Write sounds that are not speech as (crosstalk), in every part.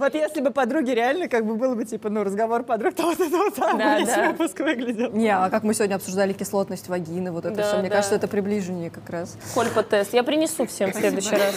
Вот если бы подруги реально, как бы было бы, типа, ну, разговор подруг, то вот это вот так Да, весь да. выпуск выглядел. Не, а как мы сегодня обсуждали кислотность вагины, вот это Да, все, мне да. кажется, это приближение как раз. Кольпа-тест. Я принесу всем в следующий раз.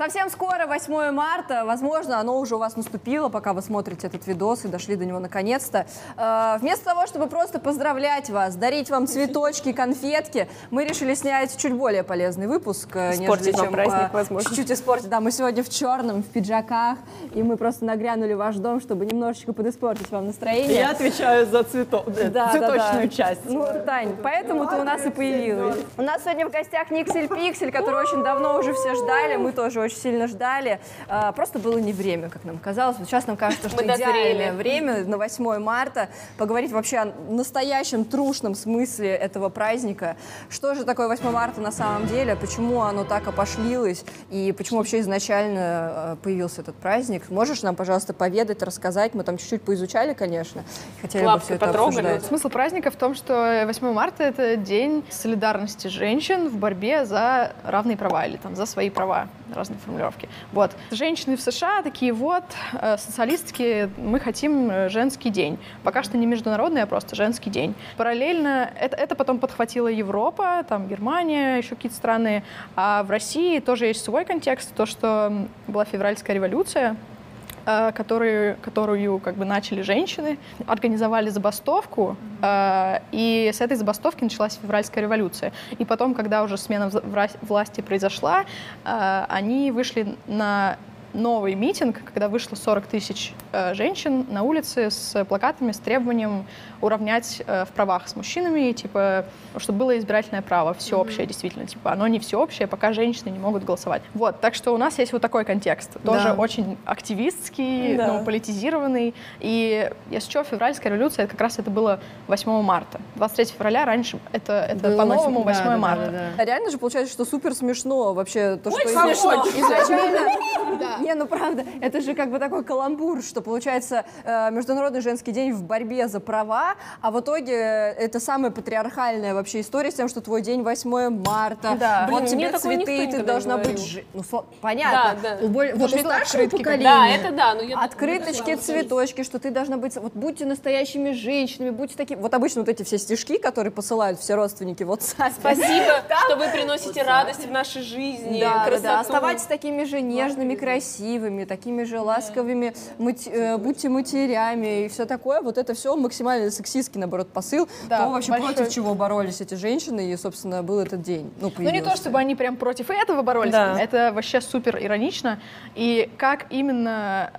Совсем скоро, 8 марта, возможно, оно уже у вас наступило, пока вы смотрите этот видос и дошли до него наконец-то. Э, вместо того, чтобы просто поздравлять вас, дарить вам цветочки, конфетки, мы решили снять чуть более полезный выпуск, э, Испортить чем, праздник, э, возможно. Чуть-чуть испортить. Да, мы сегодня в черном, в пиджаках, и мы просто нагрянули в ваш дом, чтобы немножечко подиспортить вам настроение. Я отвечаю за цвето... Да, да, цветочную да. часть. Ну, Тань, поэтому ты у нас и появилась. У нас сегодня в гостях Никсель Пиксель, который очень давно уже все ждали, мы тоже очень сильно ждали. А, Просто было не время, как нам казалось. Вот сейчас нам кажется, что Мы дозрели. идеальное время на 8 марта поговорить вообще о настоящем трушном смысле этого праздника. Что же такое 8 марта на самом деле, почему оно так опошлилось и почему вообще изначально э, появился этот праздник. Можешь нам, пожалуйста, поведать, рассказать? Мы там чуть-чуть поизучали, конечно. Хотели бы Лапки все это потрогали. обсуждать. Смысл праздника в том, что 8 марта — это день солидарности женщин в борьбе за равные права или там, за свои права, разные формулировки. Вот. Женщины в США такие вот, э, социалистские, мы хотим э, женский день. Пока что не международный, а просто женский день. Параллельно это, это потом подхватила Европа, там Германия, еще какие-то страны. А в России тоже есть свой контекст, то, что была февральская революция, которые, которую как бы начали женщины, организовали забастовку, э, и с этой забастовки началась февральская революция. И потом, когда уже смена власти произошла, э, они вышли на новый митинг, когда вышло 40 тысяч э, женщин на улице с плакатами, с требованием уравнять э, в правах с мужчинами, типа, чтобы было избирательное право, всеобщее, действительно, типа, оно не всеобщее, пока женщины не могут голосовать. Вот, так что у нас есть вот такой контекст, тоже Да. очень активистский, Да. ну, политизированный, и, если что, февральская революция, это как раз это было 8 марта. 23 февраля раньше, это, это Было по-новому 8 8 да, да, марта. да, да. Реально же получается, что супер смешно вообще то, что смешно. изначально... (laughs) Не, ну правда, это же как бы такой каламбур, что получается э, Международный женский день в борьбе за права, а в итоге это самая патриархальная вообще история с тем, что твой день 8 марта, Да. вот Блин, тебе цветы, ты должна быть... жи- Ну, сло- понятно. Да, да. У боль- Вот у старшего открытки поколения. Да, это да. Но я Открыточки, цветочки, что ты должна быть, вот будьте настоящими женщинами, будьте такими. Вот обычно вот эти все стишки, которые посылают все родственники в WhatsApp. (laughs) Спасибо, что вы приносите радость в нашей жизни, Да, да. Оставайтесь такими же нежными, красивыми, такими же ласковыми, мать- э, будьте матерями и все такое. Вот это все максимально сексистский, наоборот, посыл. Да, то вообще большой- против чего боролись эти женщины, и, собственно, был этот день. Ну, Ну, не то, чтобы они прям против этого боролись, Да. это вообще супер иронично. И как именно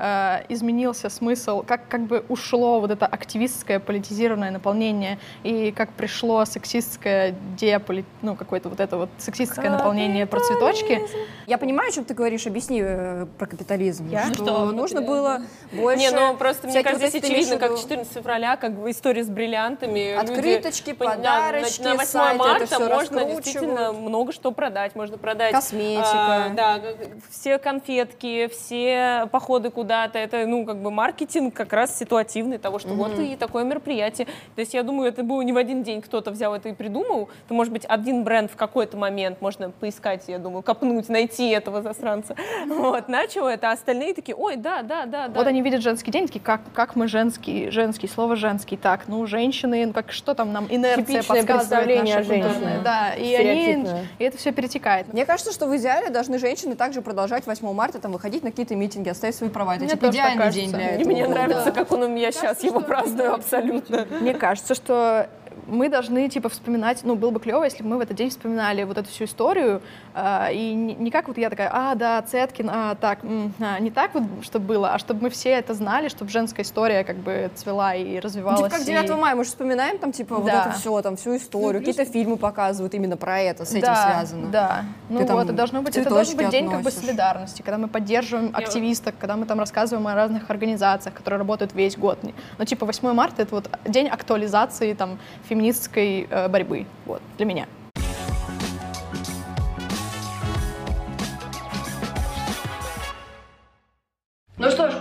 э, изменился смысл, как как бы ушло вот это активистское политизированное наполнение, и как пришло сексистское деполи... ну, какое-то вот это вот сексистское наполнение про цветочки. Я понимаю, о чем ты говоришь. Объясни э, про капитализм. Я? Что, Что? нужно было больше... Не, ну просто мне кажется, вот здесь очевидно, как виду- 14 февраля, как бы история с бриллиантами. Люди Открыточки, на- подарочки, На, на 8 сайты это марта можно действительно много что продать. Можно продать Косметика. а, да, все конфетки, все походы куда-то. Это, ну, как бы маркетинг как раз ситуативный того, что вот и такое мероприятие. То есть я думаю, это было не в один день кто-то взял это и придумал. Это может быть один бренд в какой-то момент, можно поискать, я думаю, копнуть, найти этого засранца. (laughs) Вот, начал это, а остальные такие, ой, да, да, да, да. Вот они видят женский день, такие, как, как мы женский, женский, слово женский, так, ну, женщины, ну, как, что там нам инерция Типичное подсказывает женщине. культурная. Да, и они, и это все перетекает. Мне кажется, что в идеале должны женщины также продолжать 8 марта там выходить на какие-то митинги, оставить свои права. Это Мне типа идеальный день для И этого. мне года. нравится, как он у меня сейчас его праздную абсолютно. Мне кажется, что мы должны, типа, вспоминать, ну, было бы клево, если бы мы в этот день вспоминали вот эту всю историю, а, и не, не как вот я такая, а, да, Цеткин, а, так, м, а, не так вот, чтобы было, а чтобы мы все это знали, чтобы женская история как бы цвела и Ну, развивалась. типа как 9 и- мая, мы же вспоминаем там, типа, вот Да. это все, там, всю историю. Какие-то фильмы показывают именно про это, с этим да, связано. Да, ну Ты там вот, это должно быть, это должен быть день как бы относишь. солидарности, когда мы поддерживаем активисток, когда мы там рассказываем о разных организациях, которые работают весь год. Ну, типа 8 марта — это вот день актуализации там феминистской э, борьбы, вот, для меня. Ну что ж,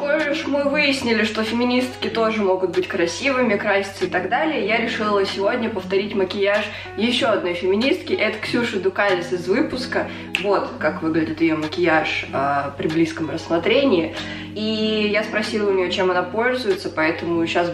поскольку мы выяснили, что феминистки тоже могут быть красивыми, краситься и так далее, я решила сегодня повторить макияж еще одной феминистки. Это Ксюша Дукалис из выпуска. Вот как выглядит ее макияж э, при близком рассмотрении. И я спросила у нее, чем она пользуется, поэтому сейчас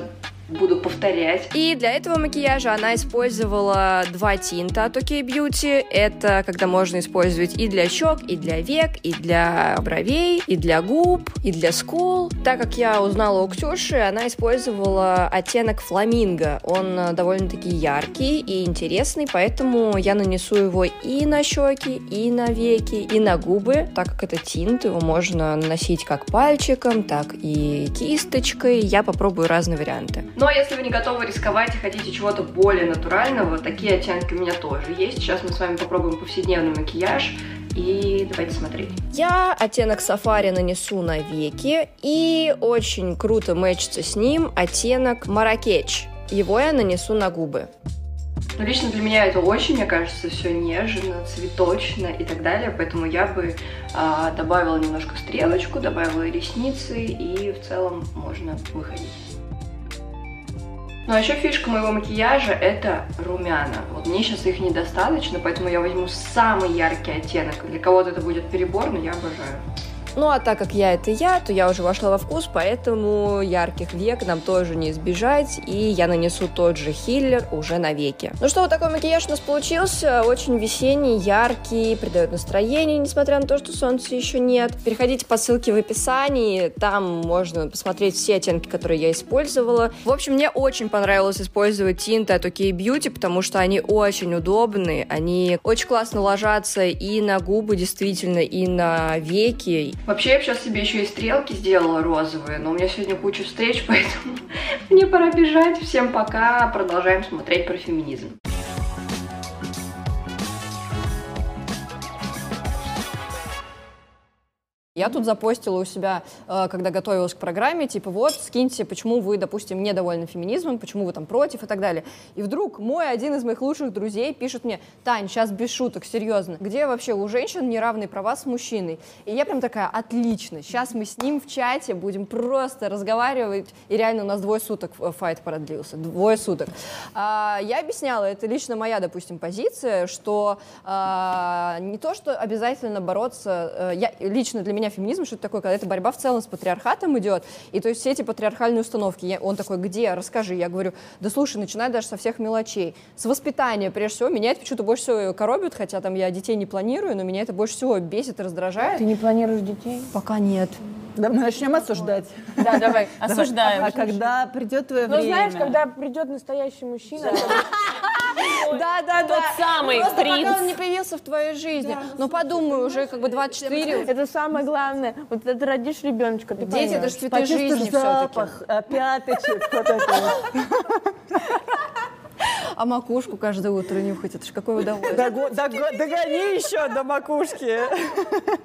буду повторять. И для этого макияжа она использовала два тинта от OK Beauty. Это когда можно использовать и для щек, и для век, и для бровей, и для губ, и для скул. Так как я узнала у Ксюши, она использовала оттенок фламинго. Он э, довольно-таки яркий и интересный, поэтому я нанесу его и на щеки, и на веки, и на губы. Так как это тинт, его можно наносить как пальчиком, так и кисточкой. Я попробую разные варианты. Но если вы не готовы рисковать и хотите чего-то более натурального, такие оттенки у меня тоже есть. Сейчас мы с вами попробуем повседневный макияж. И давайте смотреть. Я оттенок сафари нанесу на веки. И очень круто мэчится с ним оттенок маракеч. Его я нанесу на губы. Ну, лично для меня это очень, мне кажется, все нежно, цветочно и так далее, поэтому я бы а, добавила немножко стрелочку, добавила ресницы, и в целом можно выходить. Ну а еще фишка моего макияжа это румяна. Вот мне сейчас их недостаточно, поэтому я возьму самый яркий оттенок. Для кого-то это будет перебор, но я обожаю. Ну а так как я это я, то я уже вошла во вкус, поэтому ярких век нам тоже не избежать, и я нанесу тот же хиллер уже на веки. Ну что, вот такой макияж у нас получился, очень весенний, яркий, придает настроение, несмотря на то, что солнца еще нет. Переходите по ссылке в описании, там можно посмотреть все оттенки, которые я использовала. В общем, мне очень понравилось использовать тинты от OK Beauty, потому что они очень удобные, они очень классно ложатся и на губы, действительно, и на веки. Вообще, я сейчас себе еще и стрелки сделала розовые, но у меня сегодня куча встреч, (laughs) поэтому (laughs) мне пора бежать. Всем пока, продолжаем смотреть про феминизм. Я тут запостила у себя, э, когда готовилась к программе, типа вот, скиньте, почему вы, допустим, недовольны феминизмом, почему вы там против и так далее. И вдруг мой один из моих лучших друзей пишет мне, Тань, сейчас без шуток, серьезно, где вообще у женщин неравные права с мужчиной? И я прям такая, отлично, сейчас мы с ним в чате будем просто разговаривать, и реально у нас двое суток файт продлился, двое суток. А, я объясняла, это лично моя, допустим, позиция, что а, не то, что обязательно бороться, а, я, лично для меня меня феминизм, что это такое, когда это борьба в целом с патриархатом идет, и то есть все эти патриархальные установки, я, он такой, где, расскажи, я говорю, да слушай, начинай даже со всех мелочей, с воспитания, прежде всего, меня это почему-то больше всего коробит, хотя там я детей не планирую, но меня это больше всего бесит и раздражает. Ты не планируешь детей? Пока нет. Да, мы начнем осуждать. Да, (laughs) давай, осуждаем. А когда придет твое время? Ну, знаешь, когда придет настоящий мужчина, да, да, да. Тот самый Просто принц. пока он не появился в твоей жизни. Да, ну подумай, уже как бы 24. Это самое главное. Вот ты родишь ребеночка, ты Дети, это же цветы жизни запах, пяточек, вот это (laughs) а макушку каждое утро нюхать, это же какое удовольствие. Догони еще до макушки.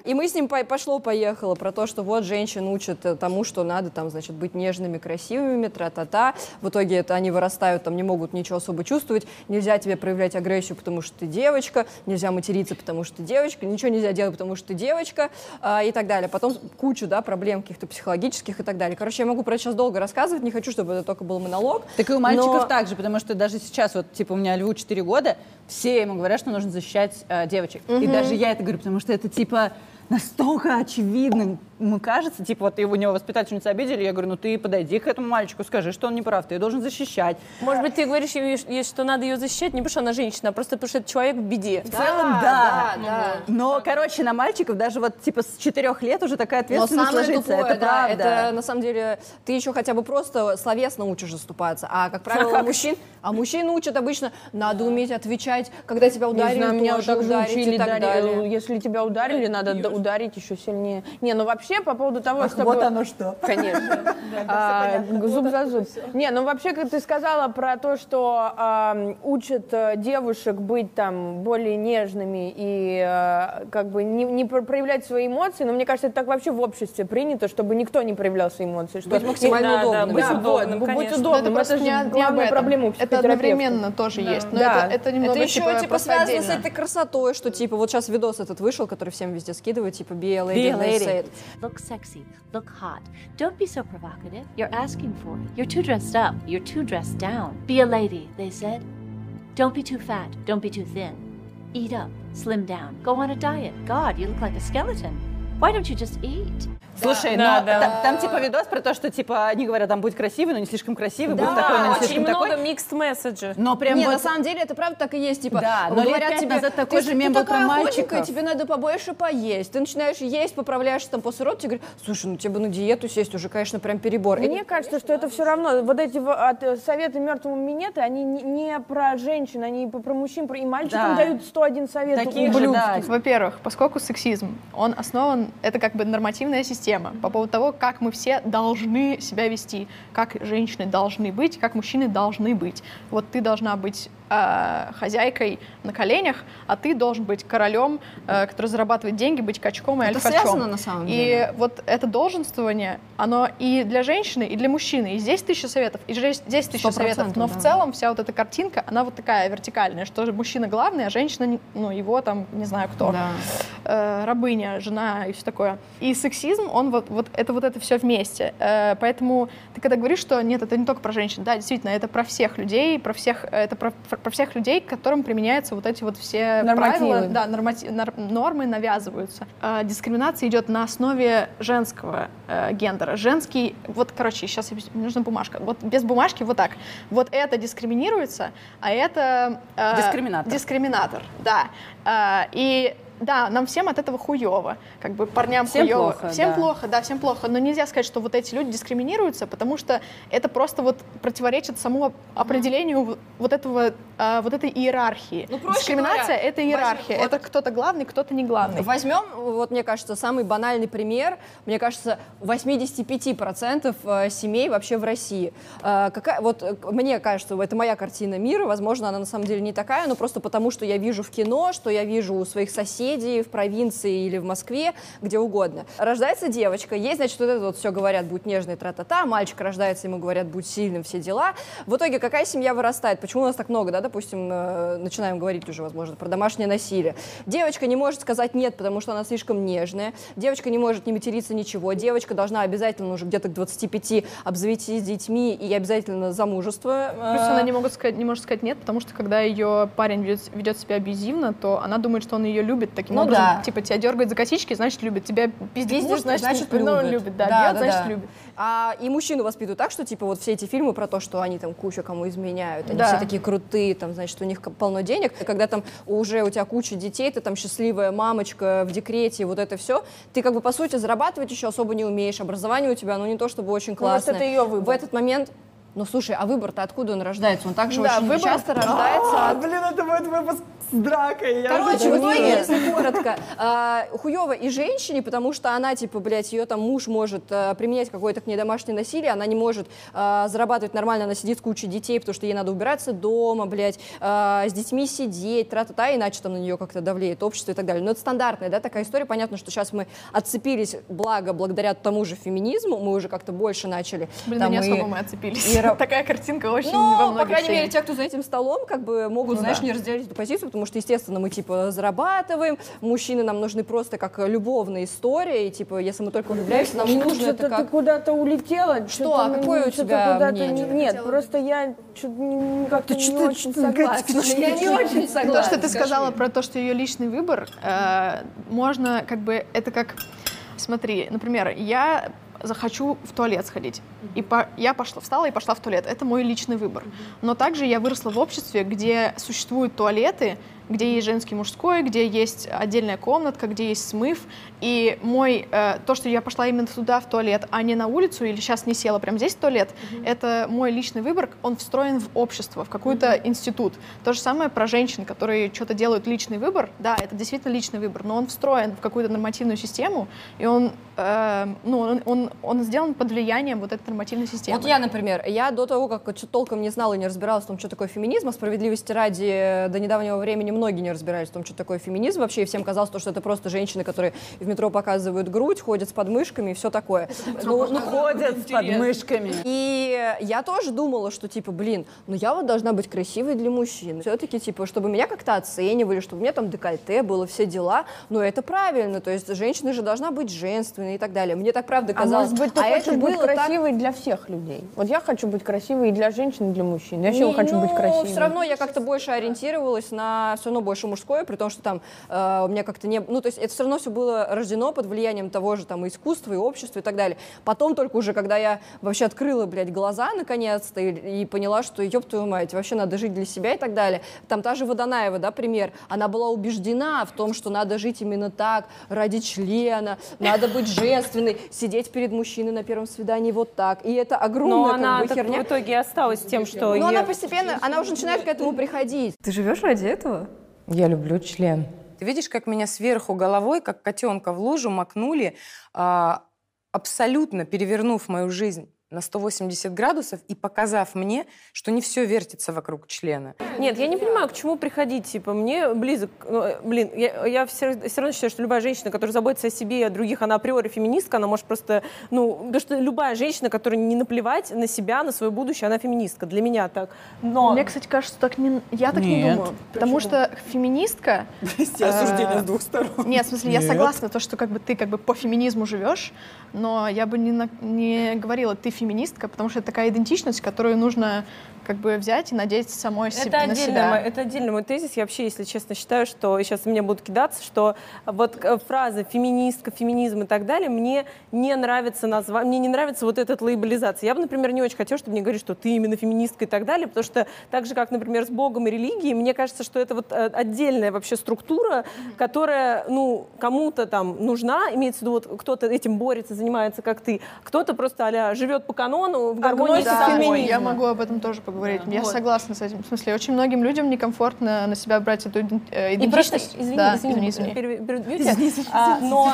И мы с ним пошло-поехало про то, что вот женщин учат тому, что надо там, значит, быть нежными, красивыми, тра-та-та. В итоге это они вырастают, там не могут ничего особо чувствовать. Нельзя тебе проявлять агрессию, потому что ты девочка. Нельзя материться, потому что ты девочка. Ничего нельзя делать, потому что ты девочка. А, и так далее. Потом кучу, да, проблем каких-то психологических и так далее. Короче, я могу про это сейчас долго рассказывать. Не хочу, чтобы это только был монолог. Так и у мальчиков но... так же, потому что даже сейчас вот вот, типа, у меня льву 4 года, все ему говорят, что нужно защищать э, девочек. Угу. И даже я это говорю, потому что это, типа, настолько очевидным ему кажется, типа вот его, у него воспитательница обидели, я говорю, ну ты подойди к этому мальчику, скажи, что он не прав, ты ее должен защищать. Может быть, ты говоришь ей, что надо ее защищать, не потому что она женщина, а просто потому что это человек в беде. В целом, да. да, да. Но, короче, на мальчиков даже вот типа с четырех лет уже такая ответственность Но ложится. Тупое, это да, правда. Это на самом деле ты еще хотя бы просто словесно учишь заступаться, а как правило мужчин, а мужчин учат обычно надо уметь отвечать, когда тебя ударили, не знаю, меня тоже ударить и так далее. Если тебя ударили, надо ударить еще сильнее. Не, ну вообще по поводу того, Ах, чтобы... Вот оно что. Конечно. (laughs) А, зуб за зуб. Не, ну вообще, как ты сказала про то, что учат э, девушек быть там более нежными и э, как бы не проявлять свои эмоции, но мне кажется, это так вообще в обществе принято, чтобы никто не проявлял свои эмоции. Что быть максимально удобным. Быть удобным, Быть удобным. Это, же главная проблема Это одновременно тоже есть. Но это немножечко еще типа, связано с этой красотой, что типа вот сейчас видос этот вышел, который всем везде скидывают, типа be a lady, Be a they lady. say it. Look sexy. Look hot. Don't be so provocative. You're asking for it. You're too dressed up. You're too dressed down. Be a lady, they said. Don't be too fat. Don't be too thin. Eat up. Slim down. Go on a diet. God, you look like a skeleton. Why don't you just eat? Слушай, Да, но да. та- там типа видос про то, что типа они говорят, там будь красивый, но не слишком красивый, будь такой, но не очень слишком много такой. mixed messages. Но прям Не, вот на самом деле это правда так и есть. Типа, Да, но лет говорят тебе, назад такой ты, же мем ты такая худенькая, тебе надо побольше поесть. Ты начинаешь есть, поправляешься там после рода, тебе говорят, слушай, ну тебе бы на диету сесть уже, конечно, прям перебор. И Мне кажется, что это все равно. Вот эти от, э, советы мертвому минеты, они не, не про женщин, они про, мужчин, про, и мальчикам Да. дают 101 совет. Таких же, да. Во-первых, поскольку сексизм, он основан, это как бы нормативная система по поводу того, как мы все должны себя вести, как женщины должны быть, как мужчины должны быть. Вот ты должна быть э, хозяйкой на коленях, а ты должен быть королем, э, который зарабатывает деньги, быть качком и Это альфачом. связано на самом И деле? вот это долженствование, оно и для женщины, и для мужчины. И здесь тысяча советов, и здесь тысяча советов. Но да. в целом вся вот эта картинка, она вот такая вертикальная, что мужчина главный, а женщина, ну, его там, не знаю кто, Да. э, рабыня, жена и все такое. И сексизм, он вот, вот это вот это все вместе. Э, поэтому ты когда говоришь, что нет, это не только про женщин, да, действительно, это про всех людей, про всех, это про, про всех людей, к которым применяются вот эти вот все Нормативы. правила, да, нормати- нормы навязываются. Э, дискриминация идет на основе женского э, гендера. Женский, вот, короче, сейчас мне нужна бумажка. Вот без бумажки вот так. Вот это дискриминируется, а это... э, Дискриминатор. Дискриминатор, да. Э, и да, нам всем от этого хуево, как бы парням Всем хуево. плохо, всем да. плохо, да, всем плохо. Но нельзя сказать, что вот эти люди дискриминируются, потому что это просто вот противоречит самому определению в- вот этого, э, вот этой иерархии. Ну, проще Дискриминация это иерархия, возьмем- это кто-то главный, кто-то не главный. Возьмем, вот мне кажется, самый банальный пример. Мне кажется, 85% э, семей вообще в России. Э, Какая, вот э, мне кажется, это моя картина мира. Возможно, она на самом деле не такая, но просто потому, что я вижу в кино, что я вижу у своих соседей в провинции или в Москве, где угодно. Рождается девочка, ей, значит, вот это вот все говорят, будь нежной, тра-та-та. Мальчик рождается, ему говорят, будь сильным, все дела. В итоге какая семья вырастает? Почему у нас так много, да, допустим, э, начинаем говорить уже, возможно, про домашнее насилие. Девочка не может сказать нет, потому что она слишком нежная. Девочка не может не материться ничего. Девочка должна обязательно уже где-то к 25 обзавестись детьми и обязательно замужество. Плюс Э, она не, могут сказать, не может сказать нет, потому что когда ее парень ведет, ведет себя абьюзивно, то она думает, что он ее любит таким Ну образом. да. Типа тебя дергает за косички, значит любит. Тебя пиздит, муж, значит, значит, ну, любит. любит. Да, Да, бьет, да, значит да. любит. А, и мужчину воспитывают так, что типа вот все эти фильмы про то, что они там куча кому изменяют, они Да. все такие крутые, там, значит, у них полно денег. И когда там уже у тебя куча детей, ты там счастливая мамочка в декрете, вот это все, ты как бы по сути зарабатывать еще особо не умеешь, образование у тебя, ну не то чтобы очень Ну, может, классное. это её выбор. В этот момент ну слушай, а выбор-то откуда он рождается? Он также Да, очень выбор- часто рождается от блин, это будет выпуск с дракой. Короче, в итоге, если коротко, а, хуёво и женщине, потому что она, типа, блядь, ее там муж может а, применять какое-то к ней домашнее насилие, она не может а, зарабатывать нормально, она сидит с кучей детей, потому что ей надо убираться дома, блядь, а, с детьми сидеть, тра-та-та, иначе там на нее как-то давлеет общество и так далее. Но это стандартная, да, такая история. Понятно, что сейчас мы отцепились, благо, благодаря тому же феминизму, мы уже как-то больше начали. Блин, там не и- особо мы отцепились. и ра- Такая картинка очень во ну, многих по крайней мере, те, кто за этим столом, как бы могут, знаешь, да. не разделять эту позицию, потому что, естественно, мы, типа, зарабатываем, мужчины нам нужны просто как любовная история, и, типа, если мы только влюбляемся, нам не нужно это Что-то ты как... куда-то улетела. Что? А какое у тебя мнение? Нет, просто я что-то не- как-то не что-то- очень что-то- согласна. Я не очень То, согласна. что ты сказала про то, что ее личный выбор, э, можно как бы, это как, смотри, например, я захочу в туалет сходить. И по- я пошла, встала и пошла в туалет. Это мой личный выбор. Но также я выросла в обществе, где существуют туалеты, где есть женский мужской, где есть отдельная комнатка, где есть смыв. И мой, э, то, что я пошла именно туда, в туалет, а не на улицу, или сейчас не села прямо здесь в туалет, это мой личный выбор, он встроен в общество, в какой-то институт. То же самое про женщин, которые что-то делают личный выбор. Да, это действительно личный выбор, но он встроен в какую-то нормативную систему, и он, э, ну, он, он, он сделан под влиянием вот этой нормативной системы. Вот я, например, я до того, как толком не знала и не разбиралась в том, что такое феминизм, а справедливости ради, э, до недавнего времени немногие не разбирались в том, что такое феминизм вообще, и всем казалось, то, что это просто женщины, которые в метро показывают грудь, ходят с подмышками и все такое. Ну, ну, Ходят с подмышками. и я тоже думала, что, типа, блин, ну я вот должна быть красивой для мужчин. Все-таки, типа, чтобы меня как-то оценивали, чтобы у меня там декольте было, все дела. Но это правильно, то есть женщина же должна быть женственной и так далее. Мне так правда А казалось. может быть, ты а хочешь быть было так красивой для всех людей? Вот я хочу быть красивой и для женщин, и для мужчин. Я вообще Не, хочу быть ну, красивой. все равно я как-то больше ориентировалась на все равно больше мужское, при том, что там э, у меня как-то не... Ну, то есть это все равно все было рождено под влиянием того же там искусства, и общества, и так далее. Потом только уже, когда я вообще открыла, блядь, глаза наконец-то и, и поняла, что, ёб твою мать, вообще надо жить для себя и так далее. Там та же Водонаева, да, пример, она была убеждена в том, что надо жить именно так, ради члена, надо быть женственной, сидеть перед мужчиной на первом свидании вот так. И это Но огромная она как бы, херня. в итоге осталась тем, что... Но ей- она постепенно, она уже начинает к этому приходить. Ты живешь ради этого? Я люблю член. Ты видишь, как меня сверху головой, как котенка в лужу, макнули, а, абсолютно перевернув мою жизнь на 180 градусов и показав мне, что не все вертится вокруг члена. Нет, я не понимаю, к чему приходить. Типа, мне близок... ну, э, блин, я, я все, равно считаю, что любая женщина, которая заботится о себе и о других, она априори феминистка, она может просто... Ну, потому что любая женщина, которая не наплевать на себя, на свое будущее, она феминистка. Для меня так. Но... Мне, кстати, кажется, так не... я так не Нет. думаю. Потому что феминистка... осуждение э, с двух сторон. Нет, в смысле, я согласна, то, что как бы ты как бы по феминизму живешь, но я бы не, не говорила, ты феминистка, потому что это такая идентичность, которую нужно как бы взять и надеть самой себе, Это на отдельно, себя. мой, это отдельный мой тезис. Я вообще, если честно, считаю, что и сейчас мне будут кидаться, что вот э, фраза феминистка, феминизм и так далее, мне не нравится название, мне не нравится вот эта лейбализация. Я бы, например, не очень хотела, чтобы мне говорили, что ты именно феминистка и так далее, потому что так же, как, например, с Богом и религией, мне кажется, что это вот э, отдельная вообще структура, которая, ну, кому-то там нужна, имеется в виду, вот кто-то этим борется, занимается, как ты, кто-то просто а живет по канону в гармонии с Агностик собой. феминизма. Я могу об этом тоже поговорить. Я вот. согласна с этим. В смысле, очень многим людям некомфортно на себя брать эту э, И просто, идентичность. извини, да, извини, извини. пере- перебью тебя. А, но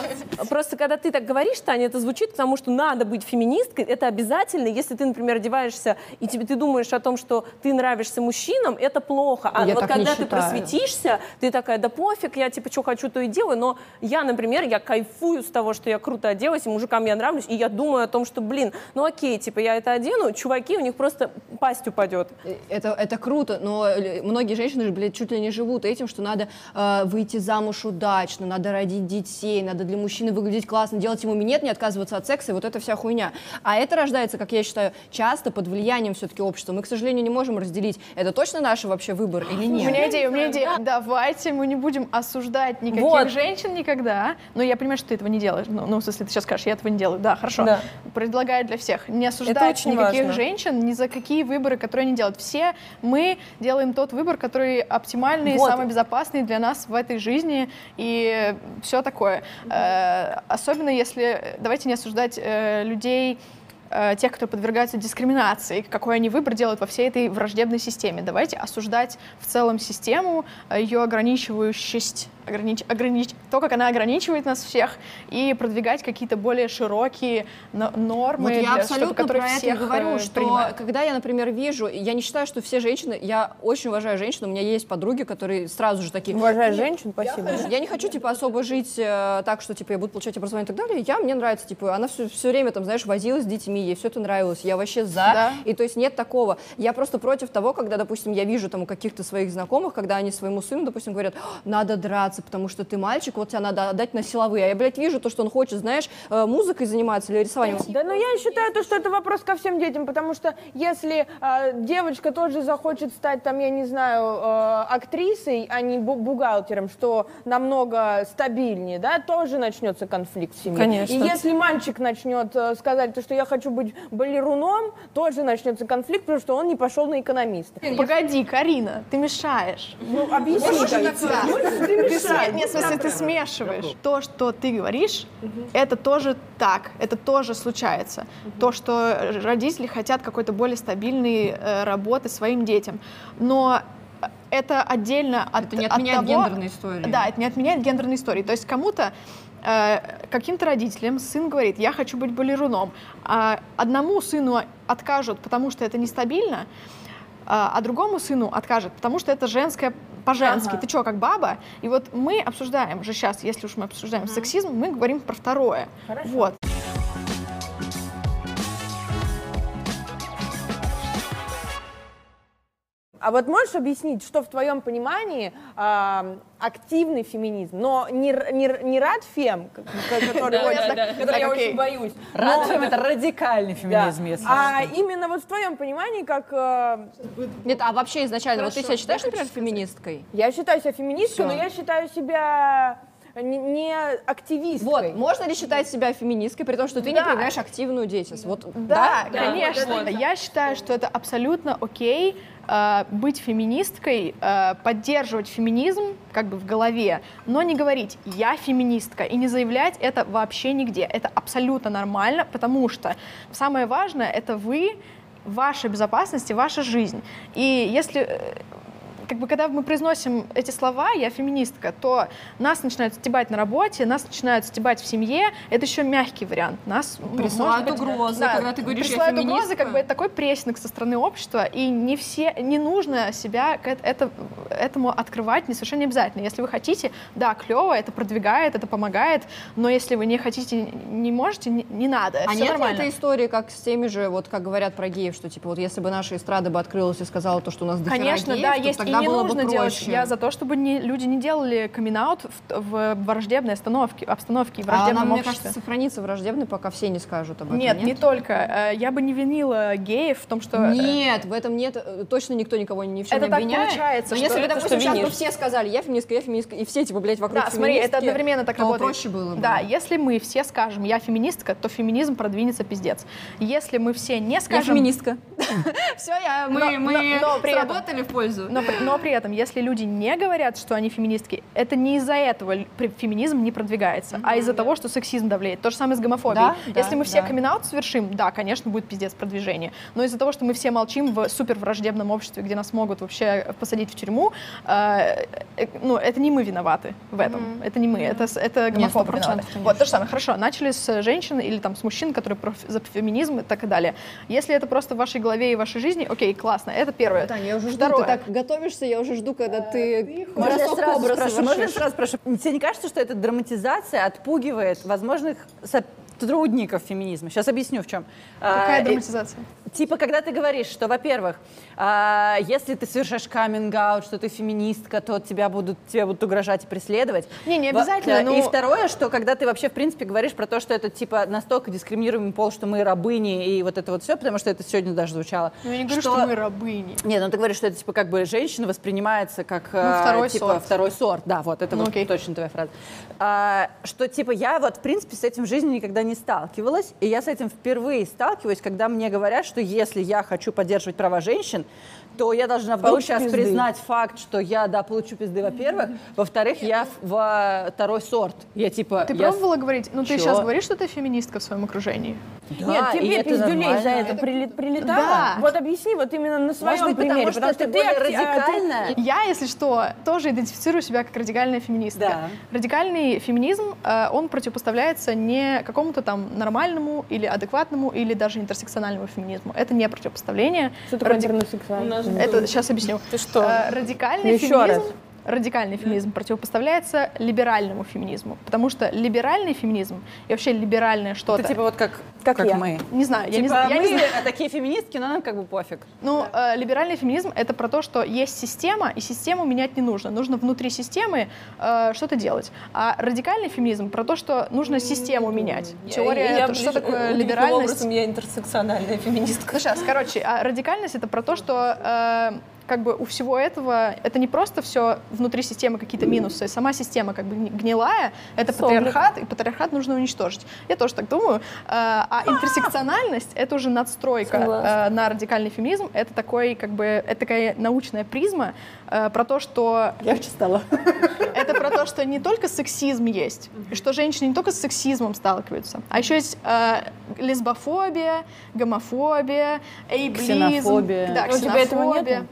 просто когда ты так говоришь, Таня, это звучит потому, что надо быть феминисткой, это обязательно. Если ты, например, одеваешься и тебе, ты думаешь о том, что ты нравишься мужчинам, это плохо. А Я вот когда ты просветишься, ты такая, да пофиг, я типа что хочу, то и делаю. Но я, например, я кайфую с того, что я круто оделась, и мужикам я нравлюсь, и я думаю о том, что, блин, ну окей, типа я это одену, чуваки, у них просто пасть упадет. Это, это круто, но э, многие женщины же, блядь, чуть ли не живут этим, что надо э, выйти замуж удачно, надо родить детей, надо для мужчины выглядеть классно, делать ему минет, не отказываться от секса, и вот эта вся хуйня. А это рождается, как я считаю, часто под влиянием все-таки общества. Мы, к сожалению, не можем разделить, это точно наш вообще выбор или У нет. меня идея, у меня идея. Давайте мы не будем осуждать никаких Вот. женщин никогда. Но я понимаю, что ты этого не делаешь. Ну, ну, в смысле, ты сейчас скажешь, я этого не делаю. Да, хорошо. Да. Предлагаю для всех не осуждать никаких важно. женщин ни за какие выборы, которые они делают. Все мы делаем тот выбор, который оптимальный, Вот. самый безопасный для нас в этой жизни и все такое. Э, особенно если давайте не осуждать э, людей э, тех, кто подвергается дискриминации, какой они выбор делают во всей этой враждебной системе. Давайте осуждать в целом систему, ее ограничивающесть, огранич, огранич- то, как она ограничивает нас всех, и продвигать какие-то более широкие но- нормы, Вот я для- абсолютно чтобы, которые про это всех говорю, э, что принимают. когда я, например, вижу, я не считаю, что все женщины, я очень уважаю женщин, у меня есть подруги, которые сразу же такие, Уважаю женщин, спасибо. Я не хочу, типа, особо жить э, так, что, типа, я буду получать образование и так далее. Я, мне нравится, типа, она все, все время, там, знаешь, возилась с детьми, ей все это нравилось, я вообще за. Да. И то есть нет такого. Я просто против того, когда, допустим, я вижу там у каких-то своих знакомых, когда они своему сыну, допустим, говорят, «А, надо драться, потому что ты мальчик, вот тебя надо отдать на силовые. А я, блядь, вижу то, что он хочет, знаешь, э, музыкой заниматься или рисованием. Да, но я считаю, то, что это вопрос ко всем детям, потому что если а, девочка тоже захочет стать, там, я не знаю, э, актрисой, а не бу- бухгалтером, что намного стабильнее, да, тоже начнется конфликт в семье. Конечно. И если мальчик начнет э, сказать, то, что я хочу быть балеруном, тоже начнется конфликт, потому что он не пошел на экономиста. Погоди, Карина, ты мешаешь. Ну, объясни, как Ты сме- Нет, в смысле, ты смешиваешь. То, что ты говоришь, это тоже так, это тоже случается. То, что родители хотят какой-то более стабильной э, работы своим детям. Но это отдельно от Это не от отменяет того- гендерной истории. Да, это не отменяет гендерной истории. То есть кому-то э, каким-то родителям сын говорит, я хочу быть балеруном, а одному сыну откажут, потому что это нестабильно, а а другому сыну откажет, потому что это женская по-женски. Ага. Ты чё, как баба? И вот мы обсуждаем же сейчас, если уж мы обсуждаем сексизм, мы говорим про второе. Вот. А вот можешь объяснить, что в твоем понимании а, активный феминизм, но не, не, не рад фем, который, я очень боюсь. Радфем это радикальный феминизм, если А именно вот в твоем понимании, как э, Нет, а вообще изначально, вот ты себя считаешь, например, феминисткой? я считаю себя феминисткой, но я считаю себя не, не активисткой. Вот, можно ли считать себя феминисткой, при том, что ты не Да. проявляешь активную деятельность? Вот, Да, Да, конечно. вот, вот. Я считаю, что это абсолютно окей э, быть феминисткой, э, поддерживать феминизм как бы в голове, но не говорить «я феминистка» и не заявлять это вообще нигде. Это абсолютно нормально, потому что самое важное — это вы, ваша безопасность и ваша жизнь. И если э, как бы, когда мы произносим эти слова, я феминистка, то нас начинают стебать на работе, нас начинают стебать в семье. Это еще мягкий вариант. Нас ну, Присылают быть, угрозы, когда ты говоришь, «Я присылают угрозы, феминистка». как бы это такой прессинг со стороны общества, и не все, не нужно себя к эт- это, этому открывать, не совершенно не обязательно. Если вы хотите, да, клево, это продвигает, это помогает, но если вы не хотите, не можете, не, не надо. А нет ли нормально. этой истории, как с теми же, вот как говорят про геев, что типа вот если бы наша эстрада бы открылась и сказала то, что у нас дохера Конечно, геев, да, есть, и тогда не было бы нужно делать. проще. Я за то, чтобы не, люди не делали камин в, в враждебной остановке, обстановке и А враждебном она, мне обществе. кажется, сохранится враждебной, пока все не скажут об этом. нет, не только. Э, Я бы не винила геев в том, что... э, Нет, в этом нет, э, точно никто никого ни в чем Это не так обвиняет. получается, Но что если бы, это допустим, сейчас бы все сказали, я феминистка, я феминистка, и все, типа, блядь, вокруг Да, смотри, это одновременно так работает. проще было бы. Да, если мы все скажем, я феминистка, то феминизм продвинется пиздец. Если мы все не Я скажем... феминистка. (laughs) Все, я, мы, мы сработали в пользу. Но, но при этом, если люди не говорят, что они феминистки, это не из-за этого феминизм не продвигается, а из-за того, что сексизм давлеет. То же самое с гомофобией. Да, да, если мы все да. камин совершим, да, конечно, будет пиздец продвижение. Но из-за того, что мы все молчим в супер враждебном обществе, где нас могут вообще посадить в тюрьму, э, э, ну, это не мы виноваты в этом. Это не мы, это, с- это гомофобы 100%, виноваты. Вот, то же самое. Хорошо, начали с женщин или там с мужчин, которые за феминизм и так далее. Если это просто в вашей голове и в вашей жизни, окей, классно, это первое. Таня, я уже жду, Второе. ты так готовишься, я уже жду, когда ты бросок сразу образа спрошу? Можно сразу спрошу? Тебе не кажется, что эта драматизация отпугивает возможных сотрудников феминизма? Сейчас объясню в чем. Какая А, драматизация? Типа, когда ты говоришь, что, во-первых, а, если ты совершаешь каминг-аут, что ты феминистка, то тебя будут, тебе будут угрожать и преследовать. Не, не обязательно, да, но- И второе, что когда ты вообще, в принципе, говоришь про то, что это, типа, настолько дискриминируемый пол, что мы рабыни и вот это вот все, потому что это сегодня даже звучало. Ну, я не говорю, что, мы рабыни. Нет, ну ты говоришь, что это типа как бы женщина воспринимается как э, второй типа сорт. второй сорт. Да, вот это Ну, вот окей. точно твоя фраза. А, что типа я вот в принципе с этим в жизни никогда не сталкивалась, и я с этим впервые сталкиваюсь, когда мне говорят, что если я хочу поддерживать права женщин, то я должна вдруг Получишь сейчас пизды. признать факт, что я, да, получу пизды, во-первых. Во-вторых, я во второй сорт. Я типа... Ты я пробовала говорить? Ну, ты Чё? сейчас говоришь, что ты феминистка в своем окружении? Да, Нет, тебе это пиздюлей за это прили- прилетало. Да. Вот объясни, вот именно на своем Может быть, примере. потому что ты ты более а, ты- радикальная? Я, если что, тоже идентифицирую себя как радикальная феминистка. Да. Радикальный феминизм, э, он противопоставляется не какому-то там нормальному или адекватному или даже интерсекциональному феминизму. Это не противопоставление. Что такое Ради- интернет-сексуальность? Это сейчас объясню. Ты что? Э, Радикальный Еще феминизм. раз. Радикальный феминизм противопоставляется либеральному феминизму, потому что либеральный феминизм и вообще либеральное что-то, Это типа вот как, Как я. мы. не знаю, я не Типа знаю, я не мы знаю. такие феминистки, но нам как бы пофиг. Ну, э, либеральный феминизм — это про то, что есть система, и систему менять не нужно. Нужно внутри системы э, что-то делать. А радикальный феминизм про то, что нужно систему менять. Теория, то, что такое либеральность. я интерсекциональная феминистка. Сейчас, короче, а радикальность — это про то, что э, как бы у всего этого это не просто все внутри системы какие-то минусы, сама система как бы гни- гнилая, это патриархат, и патриархат нужно уничтожить. Я тоже так думаю. Э, А интерсекциональность — это уже надстройка Согласна. э, на радикальный феминизм. Это такой как бы это такая научная призма э, про то, что Легче стало. это про то, что не только сексизм есть, и что женщины не только с сексизмом сталкиваются, а еще есть э, лесбофобия, гомофобия, эйблизм. Ксенофобия. Да, У тебя этого ксенофобия.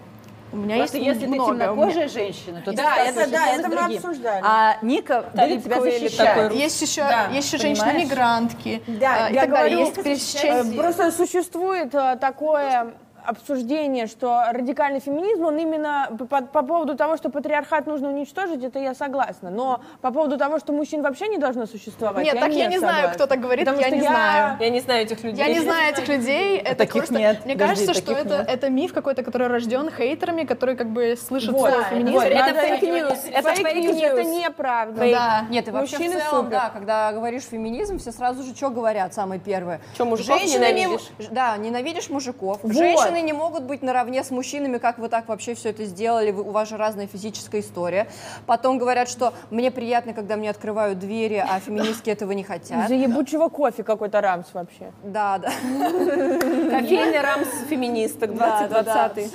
У меня Просто есть если ты много. Меня- темнокожая женщина, то ты Да, это да, это мы другим. обсуждали. А Ника будет тебя защищать. Есть еще, Да, есть еще женщины-мигрантки Да, и я так далее. говорю, Есть пересечение. Просто существует э, такое обсуждение, что радикальный феминизм, он именно по, по- по поводу того, что патриархат нужно уничтожить, это я согласна. Но по поводу того, что мужчин вообще не должно существовать, Нет, так я не знаю, согласна. кто так говорит, Потому я что не знаю. Я не знаю этих людей. Я не знаю этих людей. (laughs) Это Таких просто, нет. Мне Подожди, кажется, что это, нет. это миф какой-то, который рожден хейтерами, которые как бы слышат Вот, слово да, феминизм. вот, Это fake news. Это Fake news, это неправда. Да. Нет, и вообще Мужчины в целом, супер. да, когда говоришь феминизм, все сразу же что говорят, самое первое. Чё, мужиков Женщины не- ненавидишь? да, ненавидишь мужиков. Вот. Женщины не могут быть наравне с мужчинами, как вы так вообще все это сделали, вы- у вас же разная физическая история. Потом говорят, что мне приятно, когда мне открывают двери, а феминистки этого не хотят. Из-за ебучего кофе какой-то рамс вообще. Да, да. Кофейный рамс феминисток 2020.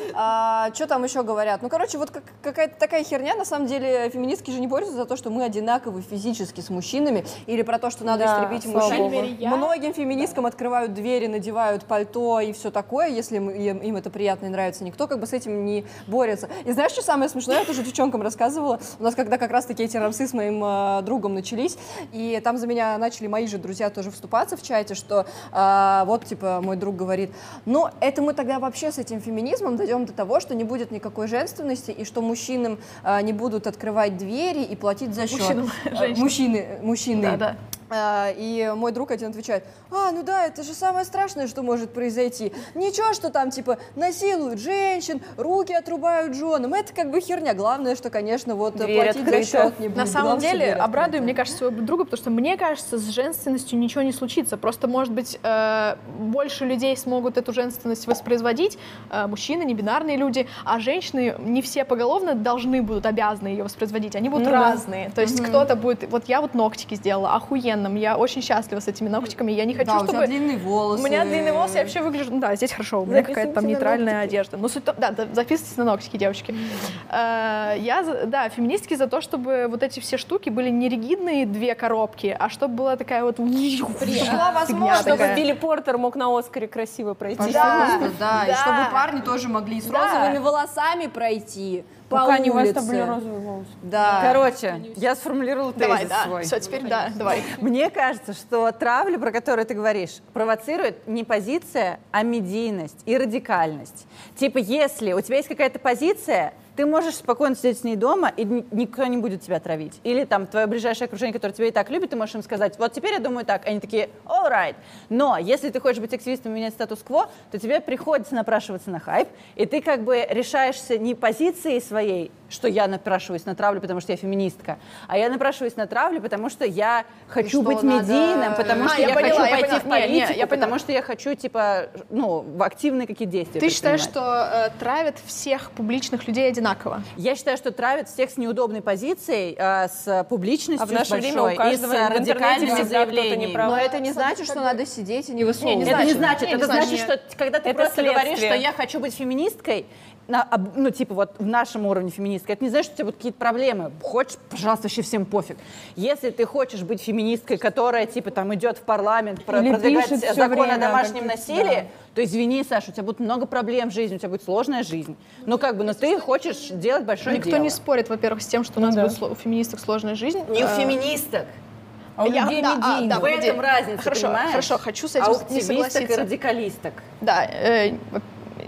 что там еще говорят? Ну, короче, вот как- какая-то такая херня. На самом деле, феминистки же не борются за то, что мы одинаковы физически с мужчинами, или про то, что надо истребить мужчин. Многим феминисткам открывают двери, надевают пальто и все такое, если им, им- это приятно и нравится. Никто как бы с этим не борется. И знаешь, что самое смешное? Я тоже девчонкам рассказывала. У нас когда как раз-таки эти рамсы с моим э, другом начались, и там за меня начали мои же друзья тоже вступаться в чате, что а, вот, типа, мой друг говорит, ну, это мы тогда вообще с этим феминизмом дойдем до того, что не будет никакой женственности, и что мужчинам а, не будут открывать двери и платить за счет. Мужчинам, А, женщинам. Мужчины, мужчины. Да, да. А, И мой друг один отвечает, а, ну да, это же самое страшное, что может произойти. Ничего, что там, типа, насилуют женщин, руки отрубают женам, это как бы херня. Главное, что, конечно, вот Дверь платить открыта. за счет не будет. На самом Главное, деле, обрадую, мне кажется, своего друга, потому что мне кажется, с женственностью ничего не случится. Просто, может быть, э, больше людей смогут эту женственность воспроизводить, э, мужчины, небинарные люди, а женщины не все поголовно должны будут, обязаны ее воспроизводить. Они будут Ну да. разные. То есть кто-то будет... Вот я вот ногтики сделала охуенным, я очень счастлива с этими ногтиками, я не хочу, Да, у тебя чтобы... длинные волосы. У меня длинные волосы, я вообще выгляжу... Ну да, здесь хорошо, у меня какая-то там на нейтральная одежда. Ну, суть да, да, записывайтесь на ногтики, девочки. Э, Я, да, феминистки за то, чтобы вот эти все штуки были не ригидные две коробки, а чтобы была такая вот... Была возможность, Чтобы. Билли Портер мог на Оскаре красиво пройти. Пожалуйста, да, и Да. чтобы парни тоже могли с Да. розовыми волосами пройти по Пока не у вас улице. там были розовые волосы. Да. Короче, я сформулировала Давай, тезис да, свой. все, теперь да, давай. Мне кажется, что травля, про которую ты говоришь, провоцирует не позиция, а медийность и радикальность. Типа, если у тебя есть какая-то позиция, ты можешь спокойно сидеть с ней дома, и ни- никто не будет тебя травить. Или там твое ближайшее окружение, которое тебя и так любит, ты можешь им сказать, вот теперь я думаю так. Они такие, all right. Но если ты хочешь быть активистом и менять статус-кво, то тебе приходится напрашиваться на хайп, и ты как бы решаешься не позицией своей, что я напрашиваюсь на травлю, потому что я феминистка, а я напрашиваюсь на травлю, потому что я хочу что, быть надо- медийным, потому А, что я я, поняла, хочу я пойти поняла. в Не, не, политику, я поняла. потому что я хочу, типа, ну, в активные какие действия Ты считаешь, что э, травят всех публичных людей одинаково? Я считаю, что травят всех с неудобной позицией, э, с публичностью А в наше с время большой, у каждого и с радикальными всегда кто-то не заявлениями. прав. Но это не значит, что надо сидеть и не высовываться. Не Это не значит. значит. Не, не это значит. что когда ты Это просто говоришь, что я хочу быть феминисткой, на, ну, типа, вот в нашем уровне феминисткой, это не значит, что у тебя будут какие-то проблемы. Хочешь, пожалуйста, вообще всем пофиг. Если ты хочешь быть феминисткой, которая, типа, там, идет в парламент, про- Или продвигать закон о время домашнем какие-то, насилии, то извини, Саша, у тебя будет много проблем в жизни, у тебя будет сложная жизнь. Ну, как бы, но ты хочешь делать большое Никто дело. не спорит, во-первых, с тем, что у нас да. будет у феминисток сложная жизнь. Не у Э, феминисток. А у я- людей да, а, да, в погоди. этом разница, Хорошо, понимаешь? хорошо, хочу с а этим у не активисток и согласиться. радикалисток. Да, э,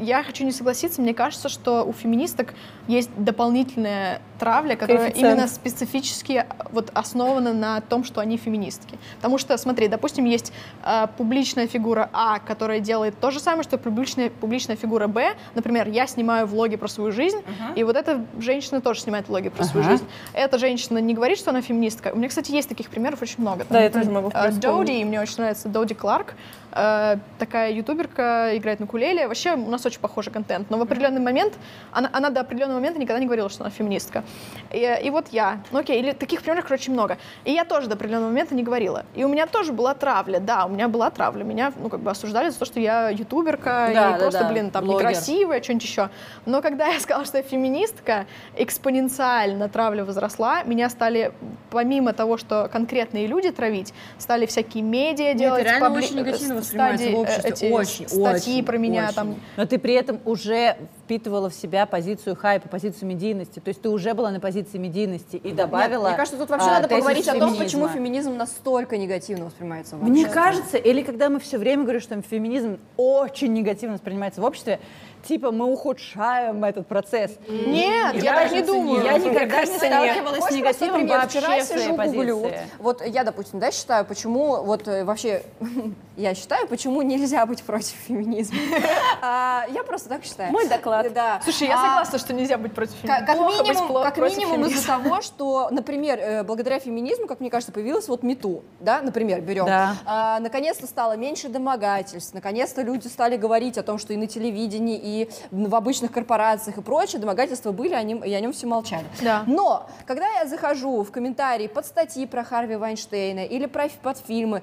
я хочу не согласиться. Мне кажется, что у феминисток есть дополнительная травля, которая Коэффициент. именно специфически вот основана на том, что они феминистки. Потому что, смотри, допустим, есть э, публичная фигура А, которая делает то же самое, что публичная, публичная фигура Б. Например, я снимаю влоги про свою жизнь, и вот эта женщина тоже снимает влоги про свою Ага. жизнь. Эта женщина не говорит, что она феминистка. У меня, кстати, есть таких примеров очень много. Да, я тоже могу Э. Доуди, мне очень нравится Доуди Кларк, э, такая ютуберка, играет на кулеле. Вообще у нас очень похожий контент, но в определенный момент, она, она до определенного момента никогда не говорила, что она феминистка. И, и вот я, ну окей, или таких примеров, короче, много. И я тоже до определенного момента не говорила. И у меня тоже была травля, да, у меня была травля. Меня, ну, как бы осуждали за то, что я ютуберка, Да, и да, просто, да, блин, там, блогер. некрасивая, что-нибудь еще. Но когда я (laughs) сказала, что я феминистка, экспоненциально травля возросла, меня стали, помимо того, что конкретные люди травить, стали всякие медиа делать, реально пабли- очень негативно воспринимается в стадии, э, обществе, эти очень, статьи очень, про меня очень. там. Но ты при этом уже впитывала в себя позицию хайпа, позицию медийности. То есть ты уже была на позиции медийности и добавила. Мне кажется, тут вообще а, надо поговорить о том, феминизма. почему феминизм настолько негативно воспринимается в Мне обществе. кажется, или когда мы все время говорим, что феминизм очень негативно воспринимается в обществе, типа мы ухудшаем этот процесс. Нет, я так не думаю. Я никогда не Кажется, нет. сталкивалась с негативом просто пример? вообще Вчера в своей сижу, гуглю. позиции. Вот я, допустим, да, считаю, почему, вот э, вообще, (laughs) я считаю, почему нельзя быть против феминизма. (laughs) А, Я просто так считаю. Мой доклад. Да. Слушай, я А, согласна, что нельзя быть против Как, феминизма. как быть минимум, пло- как против минимум из-за того, что, например, э, благодаря феминизму, как мне кажется, появилась вот МИТУ, да, например, берем. Да. А, наконец-то стало меньше домогательств, наконец-то люди стали говорить о том, что и на телевидении, и в обычных корпорациях и прочее домогательства были, о нем- и о нем все молчали. Да. Но, когда я захожу в комментарии под статьи про Харви Вайнштейна или про, под фильмы,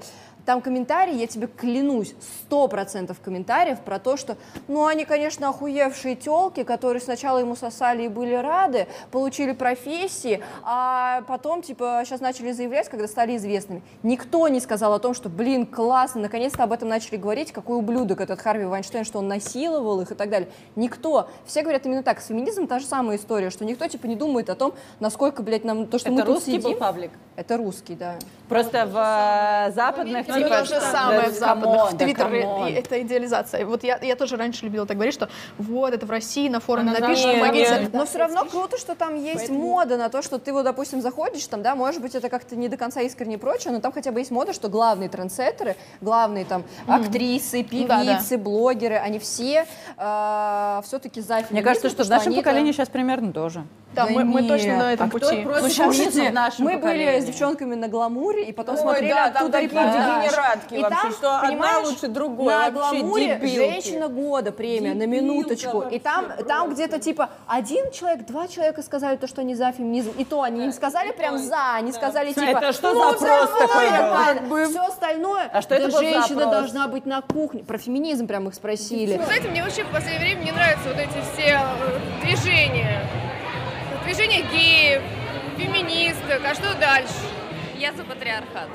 там комментарии, я тебе клянусь, 100% комментариев про то, что, ну, они, конечно, охуевшие телки, которые сначала ему сосали и были рады, получили профессии, а потом, типа, сейчас начали заявлять, когда стали известными. Никто не сказал о том, что, блин, классно, наконец-то об этом начали говорить, какой ублюдок этот Харви Вайнштейн, что он насиловал их и так далее. Никто. Все говорят именно так. С феминизмом та же самая история, что никто, типа, не думает о том, насколько, блядь, нам то, что Это мы тут русский был сидим... паблик? Это русский, да. Просто в э, западных, типа... то же самое да, в западных, come on, в да и это идеализация. Вот я, я тоже раньше любила так говорить, что вот, это в России на форуме Она напишут, западная. помогите. Нет. Но все равно круто, что там есть мода на то, что ты вот, допустим, заходишь там, да, может быть, это как-то не до конца искренне и прочее, но там хотя бы есть мода, что главные трендсеттеры, главные там актрисы, Да, да. певицы, блогеры, они все все-таки за. Мне кажется, что в нашем поколении сейчас примерно тоже. Да, Да мы, мы точно на этом А кто пути. против Ну, слушайте, мы были поколении? с девчонками на гламуре, и потом Ой, смотрели да, там оттуда такие репортаж. дегенератки И вообще, там, что одна лучше другой, На вообще гламуре дебилки. женщина года премия, на минуточку. И там, там где-то типа один человек, два человека сказали то, что они за феминизм. И то они не сказали прям за, они сказали типа... Это что «Ну, запрос такой был?» нормально». Все остальное, А что это да женщина должна быть на кухне. Про феминизм прям их спросили. Знаете, мне вообще в последнее время не нравятся вот эти все э, движения. Движение геев, феминисток, а что дальше? Я за патриархат.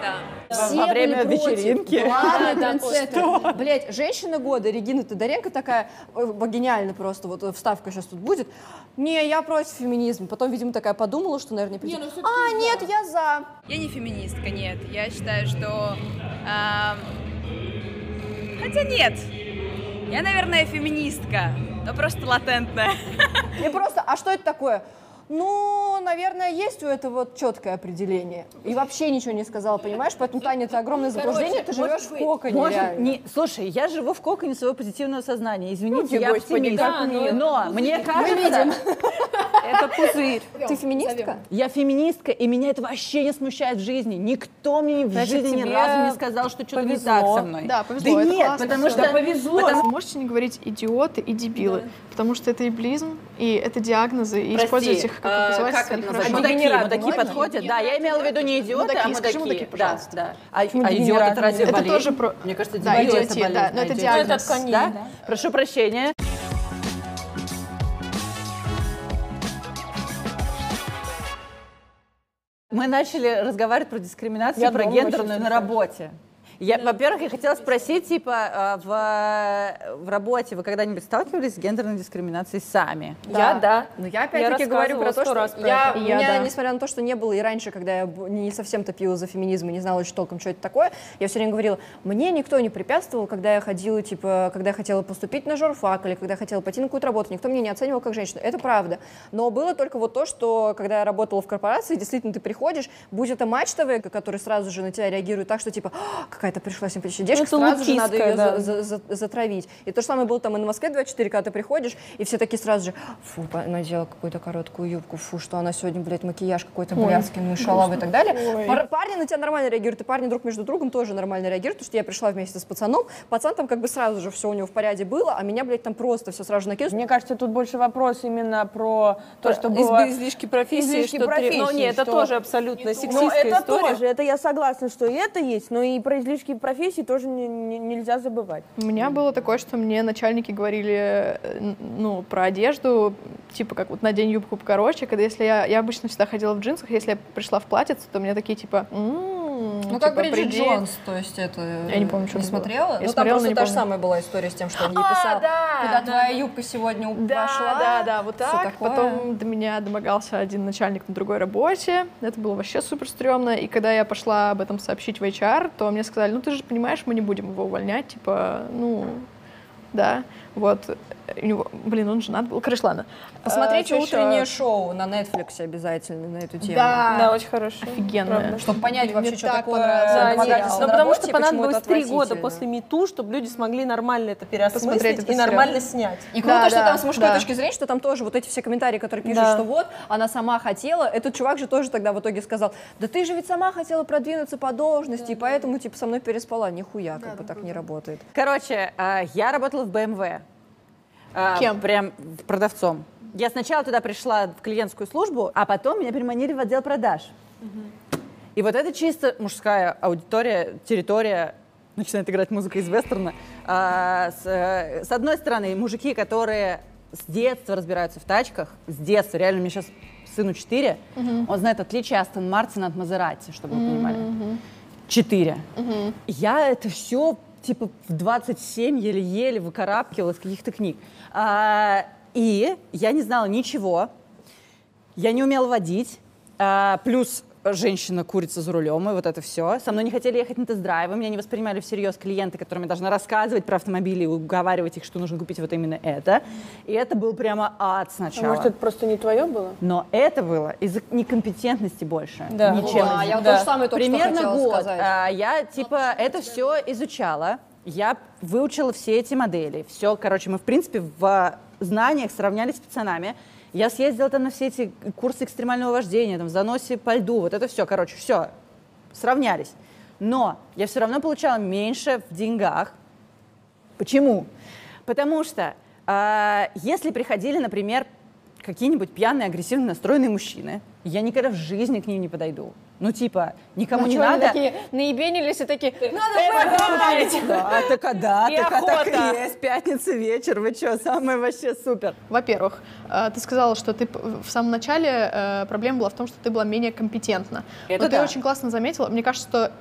Да. Все Во время были вечеринки. Трендсеттер. Блять, женщина года, Регина Тодоренко такая, э, гениально просто, вот э, вставка сейчас тут будет. Не, я против феминизма. Потом, видимо, такая подумала, что, наверное, не придет. А, нет, я за. Я не феминистка, нет. Я считаю, что... ам, Хотя нет. Я, наверное, феминистка, но просто латентная. И просто, а что это такое? Ну, наверное, есть у этого вот четкое определение. И вообще ничего не сказала, понимаешь? Поэтому, Таня, это огромное заблуждение, ты живешь в коконе Может, не, слушай, я живу в коконе своего позитивного сознания. Извините, Ну, я оптимист. как нет. Но мне кажется, Это пузырь. (laughs) Ты феминистка? я феминистка, и меня это вообще не смущает в жизни. Никто мне в Значит, жизни ни разу не сказал, что что-то не повезло. так со мной. Да, повезло, Да это нет, классно, потому что... Вы можете не говорить идиоты и дебилы, потому что это иблизм, и это диагнозы, и Прости, использовать их как э, доказательство как это называется? Мудаки, мудаки подходят? Да, я имела в виду не идиоты, Мудаки, а скажи мудаки. мудаки, Да, пожалуйста. да. А, а идиот это разве Это тоже про- Мне кажется, Да, дебил это да, но это диагноз. Да? да. Прошу прощения. Мы начали разговаривать про дискриминацию, Я про гендерную на работе. Я, Во-первых, я хотела спросить, типа, э, в, в работе вы когда-нибудь сталкивались с гендерной дискриминацией сами? Я, да. Ну, я опять-таки говорю про то, что раз про я, Я, меня, да. несмотря на то, что не было и раньше, когда я не совсем топила за феминизм и не знала очень толком, что это такое, я все время говорила, мне никто не препятствовал, когда я ходила, типа, когда я хотела поступить на журфак или когда я хотела пойти на какую-то работу, никто меня не оценивал как женщину. Это правда. Но было только вот то, что когда я работала в корпорации, действительно ты приходишь, будь это мачтовые, который сразу же на тебя реагирует так, что типа, «А, какая-то пришла симпатичная девушка, Это сразу же надо ее да. за- за- за- затравить. И то же самое было там и на Москве 24, когда ты приходишь, и все такие сразу же, фу, надела какую-то короткую юбку, фу, что она сегодня, блядь, макияж какой-то блядский, ну и шалавы и так далее. Пар- парни на тебя нормально реагируют, и парни друг между другом тоже нормально реагируют, потому что я пришла вместе с пацаном, пацан там как бы сразу же все у него в порядке было, а меня, блядь, там просто все сразу же накинулось. Мне кажется, тут больше вопрос именно про то, что Из- было... излишки профессии, излишки что профессии, Ну, нет, это что- тоже абсолютно Ну, сексистская это история. тоже, это я согласна, что и это есть, но и про излишки профессии тоже не- не- нельзя забывать. У меня было такое, что мне начальники говорили, э, ну, про одежду, типа, как вот надень юбку покороче, когда если я, я обычно всегда ходила в джинсах, если я пришла в платьице, то мне такие, типа, «М, Ну, типа, как Бриджит приди. Джонс, то есть это... Я не помню, что Не смотрела? Я ну, там смотрела, но просто та же самая была история с тем, что он ей А, писал, да, куда да, твоя юбка сегодня Да, вошла. да, да, вот так. такое. Потом до меня домогался один начальник на другой работе. Это было вообще супер стрёмно. И когда я пошла об этом сообщить в HR, то мне сказали, ну ты же понимаешь, мы не будем его увольнять. Типа, ну, да. Вот. У него, блин, он женат был. Короче, ладно. Посмотрите А, что утреннее ещё? шоу на Netflix обязательно на эту тему. Да, Да, очень хорошо. офигенное. Чтобы понять Мне вообще, что так такое Да, домогательство сериал. ну, потому что понадобилось это три года после МИТУ, чтобы люди смогли нормально это переосмыслить этот и сериал. нормально снять. И круто, Да, что да, там с мужской да. точки зрения, что там тоже вот эти все комментарии, которые пишут, Да. что вот, она сама хотела. Этот чувак же тоже тогда в итоге сказал, да ты же ведь сама хотела продвинуться по должности, и поэтому типа со мной переспала. Нихуя, как бы так не работает. Короче, а, я работала в BMW. А, Кем? Прям продавцом. Я сначала туда пришла в клиентскую службу, а потом меня переманили в отдел продаж. И вот это чисто мужская аудитория, территория, начинает играть музыка из вестерна. А, с, э, с одной стороны, мужики, которые с детства разбираются в тачках, с детства, реально, мне сейчас сыну 4, он знает отличие Астон Мартина от Мазерати, чтобы вы понимали. 4. Я это все типа в 27 еле-еле выкарабкивала из каких-то книг. А, и я не знала ничего. Я не умела водить. А, плюс женщина курица за рулем, и вот это все. Со мной не хотели ехать на тест-драйвы, меня не воспринимали всерьез клиенты, которым я должна рассказывать про автомобили и уговаривать их, что нужно купить вот именно это. И это был прямо ад А сначала. может, это просто не твое было? Но это было из-за некомпетентности больше. Да. Ничем. Да, я Да. то же самое только Примерно что год. сказать. а, я типа это все изучала. Я выучила все эти модели. Все, короче, мы в принципе в знаниях сравнялись с пацанами. Я съездила там на все эти курсы экстремального вождения, там, в заносе по льду, вот это все, короче, все, сравнялись. Но я все равно получала меньше в деньгах. Почему? Потому что а, если приходили, например, какие-нибудь пьяные, агрессивно настроенные мужчины, я никогда в жизни к ним не подойду. Ну, типа, никому не Чё они надо. такие наебенились и такие, Да, так а да, И так а так и есть. Пятница вечер, вы что, самое вообще супер. Во-первых, э, ты сказала, что ты в самом начале э, проблема была в том, что ты была менее компетентна. Это Но ты да. очень классно заметила. Мне кажется, что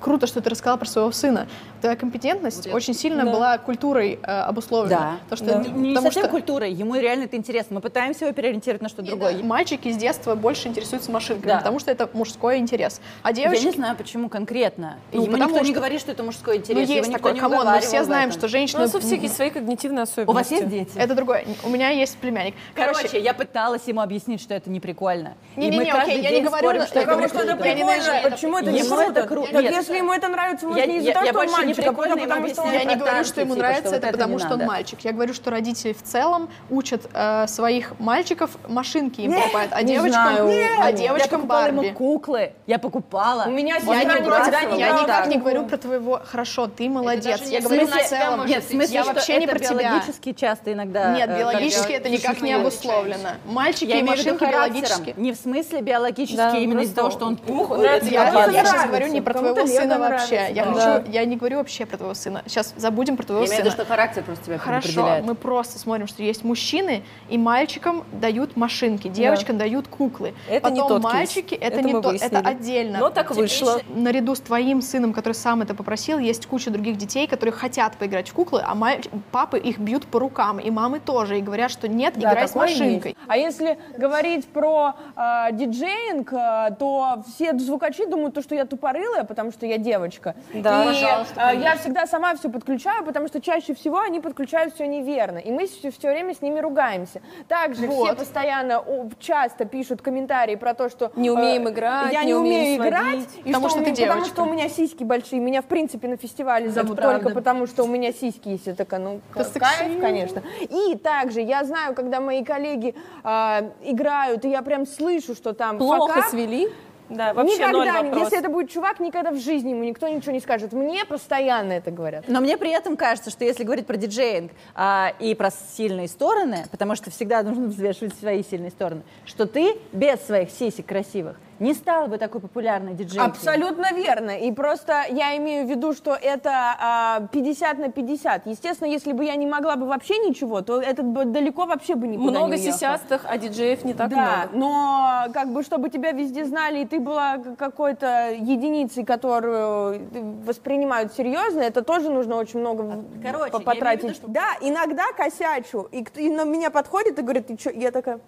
круто, что ты рассказала про своего сына. Твоя компетентность очень сильно была культурой э, обусловлена. Да. То, что, Не, не потому совсем что культурой, ему реально это интересно. Мы пытаемся его переориентировать на что-то другое. мальчики с детства больше интересуются машинками, Да. потому что это мужской интерес. А Я девочки... не знаю, почему конкретно. Ну, ему потому никто не что- говорит, что это мужской Ну, интерес. его есть никто такой, не come on, мы все знаем, что Ну, женщины... у нас у всех есть свои когнитивные У особенности. вас есть дети? Это другое. У меня есть племянник. Короче, я пыталась ему объяснить, что это не прикольно. Не-не-не, окей, я не говорю, что я это не. Я это. Почему это не круто? Так если ему это нравится, может, Я- не я- из-за того, я что он не прикольно потому что. Я не говорю, что ему типа, нравится это, потому что он мальчик. Я говорю, что родители в целом учат э, своих мальчиков машинки им покупают, а девочкам, а Я девочкам покупала ему Барби. куклы, я покупала. У меня Я, не никогда против, не я брала никак не говорю про твоего. Хорошо, ты молодец. Я говорю в целом. Нет, в смысле, я вообще не про тебя. биологически часто иногда... Нет, э, биологически это никак не обусловлено. Мальчики и машинки биологически. Не в смысле биологически, именно из-за того, что он пух. Я, сейчас говорю не про твоего сына вообще. Я не говорю вообще про твоего сына. Сейчас забудем про твоего Я имею в виду, сына. что характер просто тебя Хорошо, определяет. мы просто смотрим, что есть мужчины, и мальчикам дают машинки, девочкам дают куклы. Это Потом не тот кейс. мальчики, это, Это не мы то, выяснили. это отдельно. Но так вышло. Наряду с твоим сыном, который сам это попросил, есть куча других детей, которые хотят поиграть в куклы, а маль- папы их бьют по рукам, и мамы тоже, и говорят, что нет, Да, играй с машинкой. есть. А если говорить про э, диджеинг, э, то все звукачи думают, то, что я тупорылая, потому что я девочка. Да. и Пожалуйста, э, я всегда сама все подключаю, потому что чаще всего они подключают все неверно. И мы все, время с ними ругаемся. Также все Вот. постоянно, о, часто пишут комментарии про то, что... Не умеем э, играть, Я не умею играть, сводить. и Потому что у ты меня- Потому что у меня сиськи большие. Меня, в принципе, на фестивале зовут правда. только потому, что у меня сиськи есть. Я такая, ну, кайф, конечно. И также я знаю, когда мои коллеги а, играют, и я прям слышу, что там Плохо факап, свели. Да, вообще никогда, ноль если это будет чувак, никогда в жизни ему никто ничего не скажет. Мне постоянно это говорят. Но мне при этом кажется, что если говорить про диджеинг а, и про сильные стороны, потому что всегда нужно взвешивать свои сильные стороны, что ты без своих сисек красивых не стала бы такой популярной диджейкой. Абсолютно верно. И просто я имею в виду, что это а, 50 на 50. Естественно, если бы я не могла бы вообще ничего, то этот бы далеко вообще бы никуда Много не уехал. сисястых, а диджеев не так да, много. но как бы чтобы тебя везде знали, и ты была какой-то единицей, которую воспринимают серьезно, это тоже нужно очень много в- короче, по- я имею в потратить. виду, что- Да, иногда косячу, и, и на меня подходит и говорит, ты что? Я такая...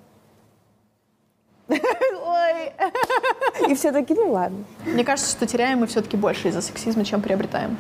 Ой. И все такие, ну ладно. Мне кажется, что теряем мы все-таки больше из-за сексизма, чем приобретаем.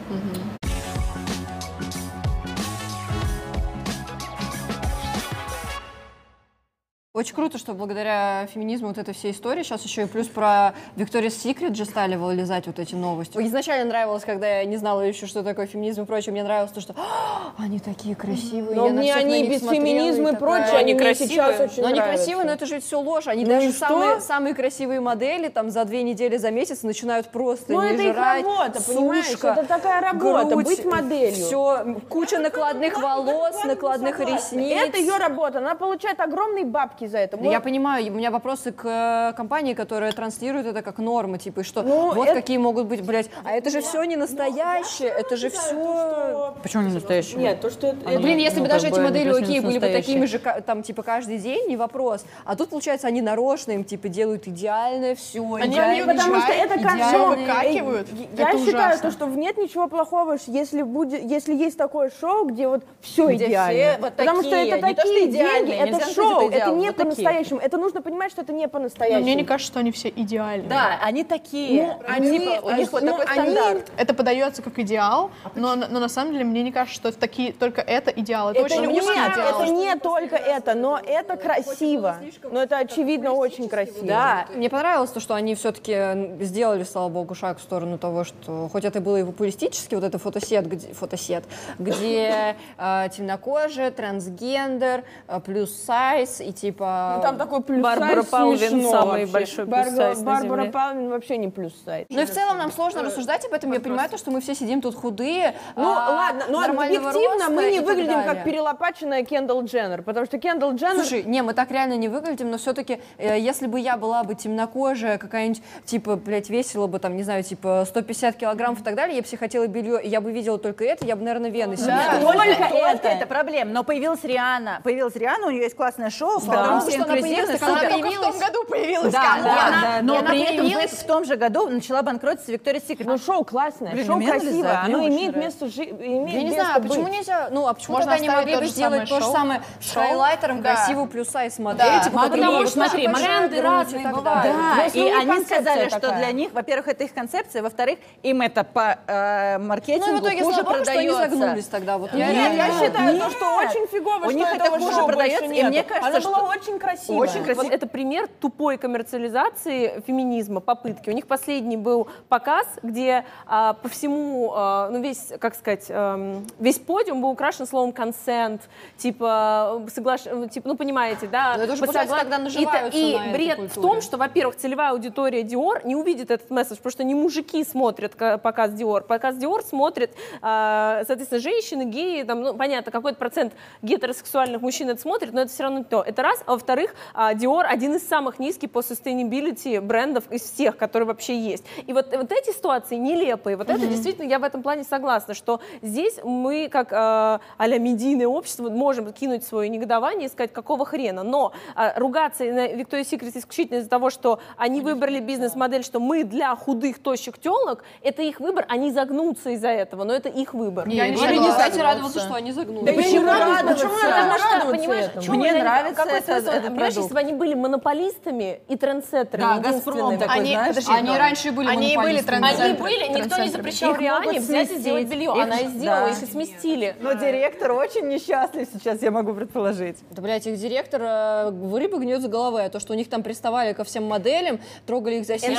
Очень круто, что благодаря феминизму вот этой всей истории сейчас еще и плюс про Виктория Секрет же стали вылезать вот эти новости. Изначально нравилось, когда я не знала еще, что такое феминизм и прочее, мне нравилось то, что «А, они такие красивые. Но я мне они без феминизма и прочее, они красивые. сейчас очень Но они красивые, но это же все ложь. Они Ну даже самые, самые красивые модели там за две недели, за месяц начинают просто Ну, не это их жрать, работа, понимаешь? Это такая работа, грудь, быть моделью. Все, куча накладных волос, накладных ресниц. Это ее работа, она получает огромные бабки за это. Да Я понимаю, у меня вопросы к э, компании, которая транслирует это как нормы, типа, и что Ну, вот это- какие могут быть, блядь, а это же все не настоящее, это же все... Почему не настоящий? Нет, то, что это... Ну, блин, если ну, бы даже эти модели окей были бы такими же, там, типа, каждый день, не вопрос. А тут, получается, они нарочно им, типа, делают идеальное все, Они. Потому что это как выкакивают. Я Это считаю, ужасно. то, что нет ничего плохого, если будет, если есть такое шоу, где вот все идеально. все вот Потому что это не то, что такие деньги, это шоу, это не такие. по-настоящему. Это нужно понимать, что это не Но по-настоящему. мне не кажется, что они все идеальные. Да, они такие. Ну, они- типа, у них вот ну, такой они- стандарт. Это подается как идеал, но, но на самом деле мне не кажется, что это такие, только это идеал. Это, Это очень нет, идеал. это не только это, но это красиво. Но это очевидно очень красиво. Да, мне понравилось то, что они все-таки сделали, слава богу, шаг в сторону того, что хоть это было и популистически, вот это фотосет, где, фотосет, где (laughs) э, темнокожие, трансгендер, э, плюс сайз и типа... Ну, там такой плюс Барбара Палвин самый вообще. большой плюс Барбара Земле. Палвин вообще не плюс сайз. Ну и в целом нам сложно рассуждать об этом. Я понимаю то, что мы все сидим тут худые. Ну а, ладно, но нормального объективно мы не выглядим как перелопаченная Кендалл Дженнер, потому что Кендалл Дженнер... Слушай, не, мы так реально не выглядим, но все-таки, если бы я была бы темнокожая, какая-нибудь, типа, блядь, весила бы, там, не знаю, типа, 150 килограммов и так далее, я бы себе хотела белье, и я бы видела только это, я бы, наверное, вены себе. Да, только это. это проблема. Но появилась Риана. Появилась Риана, у нее есть классное шоу, в котором Потому все что она она появилась. в том году появилась. Да, да, да, и но при этом появилась- в, том же году начала банкротиться Виктория Секрет. Ну, шоу классное, Блин, шоу красивое, оно имеет место жи... имеет Я не знаю, почему быть. нельзя, ну, а почему тогда не могли бы сделать то же самое с Шоу? хайлайтером, Да. красивую плюс-сайз модель, Да. Ну, потому что, смотри, грудь разные бывают. Да, если и они сказали, что для них, во-первых, это их концепция, во-вторых, им это по э, маркетингу Ну и в итоге, хуже слава богу, что они продается. загнулись тогда. Вот я Нет, я считаю, то, что очень фигово, У что них это этого хуже шоу продается, больше и мне кажется, Она что- была очень красивая. Очень красивая. Вот это пример тупой коммерциализации феминизма, попытки. У них последний был показ, где а, по всему, а, ну весь, как сказать, эм, весь подиум был украшен словом consent, типа, соглаш... типа ну понимаете, да? Но это уже, по получается, согла- тогда наживаются И, на и бред в культуре. том, что, во-первых, целевая аудитория Dior не увидит этот месседж, потому что не мужики смотрят ка- показ Dior. Показ Dior смотрят, а, соответственно, женщины, геи, там, ну, понятно, какой-то процент гетеросексуальных мужчин это смотрит, но это все равно то. Это раз. А во-вторых, а, Dior один из самых низких по sustainability брендов из всех, которые вообще есть. И вот, вот эти ситуации нелепые. Вот это действительно, я в этом плане согласна, что здесь мы, как э, а-ля медийное общество, можем кинуть свое негодование и сказать, какого хрена. Но а, ругаться на Victoria's Secret исключительно из-за того, что они выбрали бизнес-модель, что мы для худых, тощих телок, это их выбор, они загнутся из-за этого, но это их выбор. Я не не радоваться, что они загнулись. Да не радоваться. Почему Почему радоваться радоваться понимаешь, Мне нравится это-? Этот Понимаешь, продукт. если бы они были монополистами и трендсеттерами, Да, «Газпром» такой, Они, знаешь, подожди, Они но- раньше и были Они и были монополистами. Они трендсеттерами. были, никто не трендсеттерами. запрещал Риане взять и сделать белье. Их- Она и сделала, да. их и сместили. Но директор очень несчастлив сейчас, я могу предположить. Да, блядь, их директор э, в рыбы гнет за головой, а то, что у них там приставали ко всем моделям, трогали их за сиськи.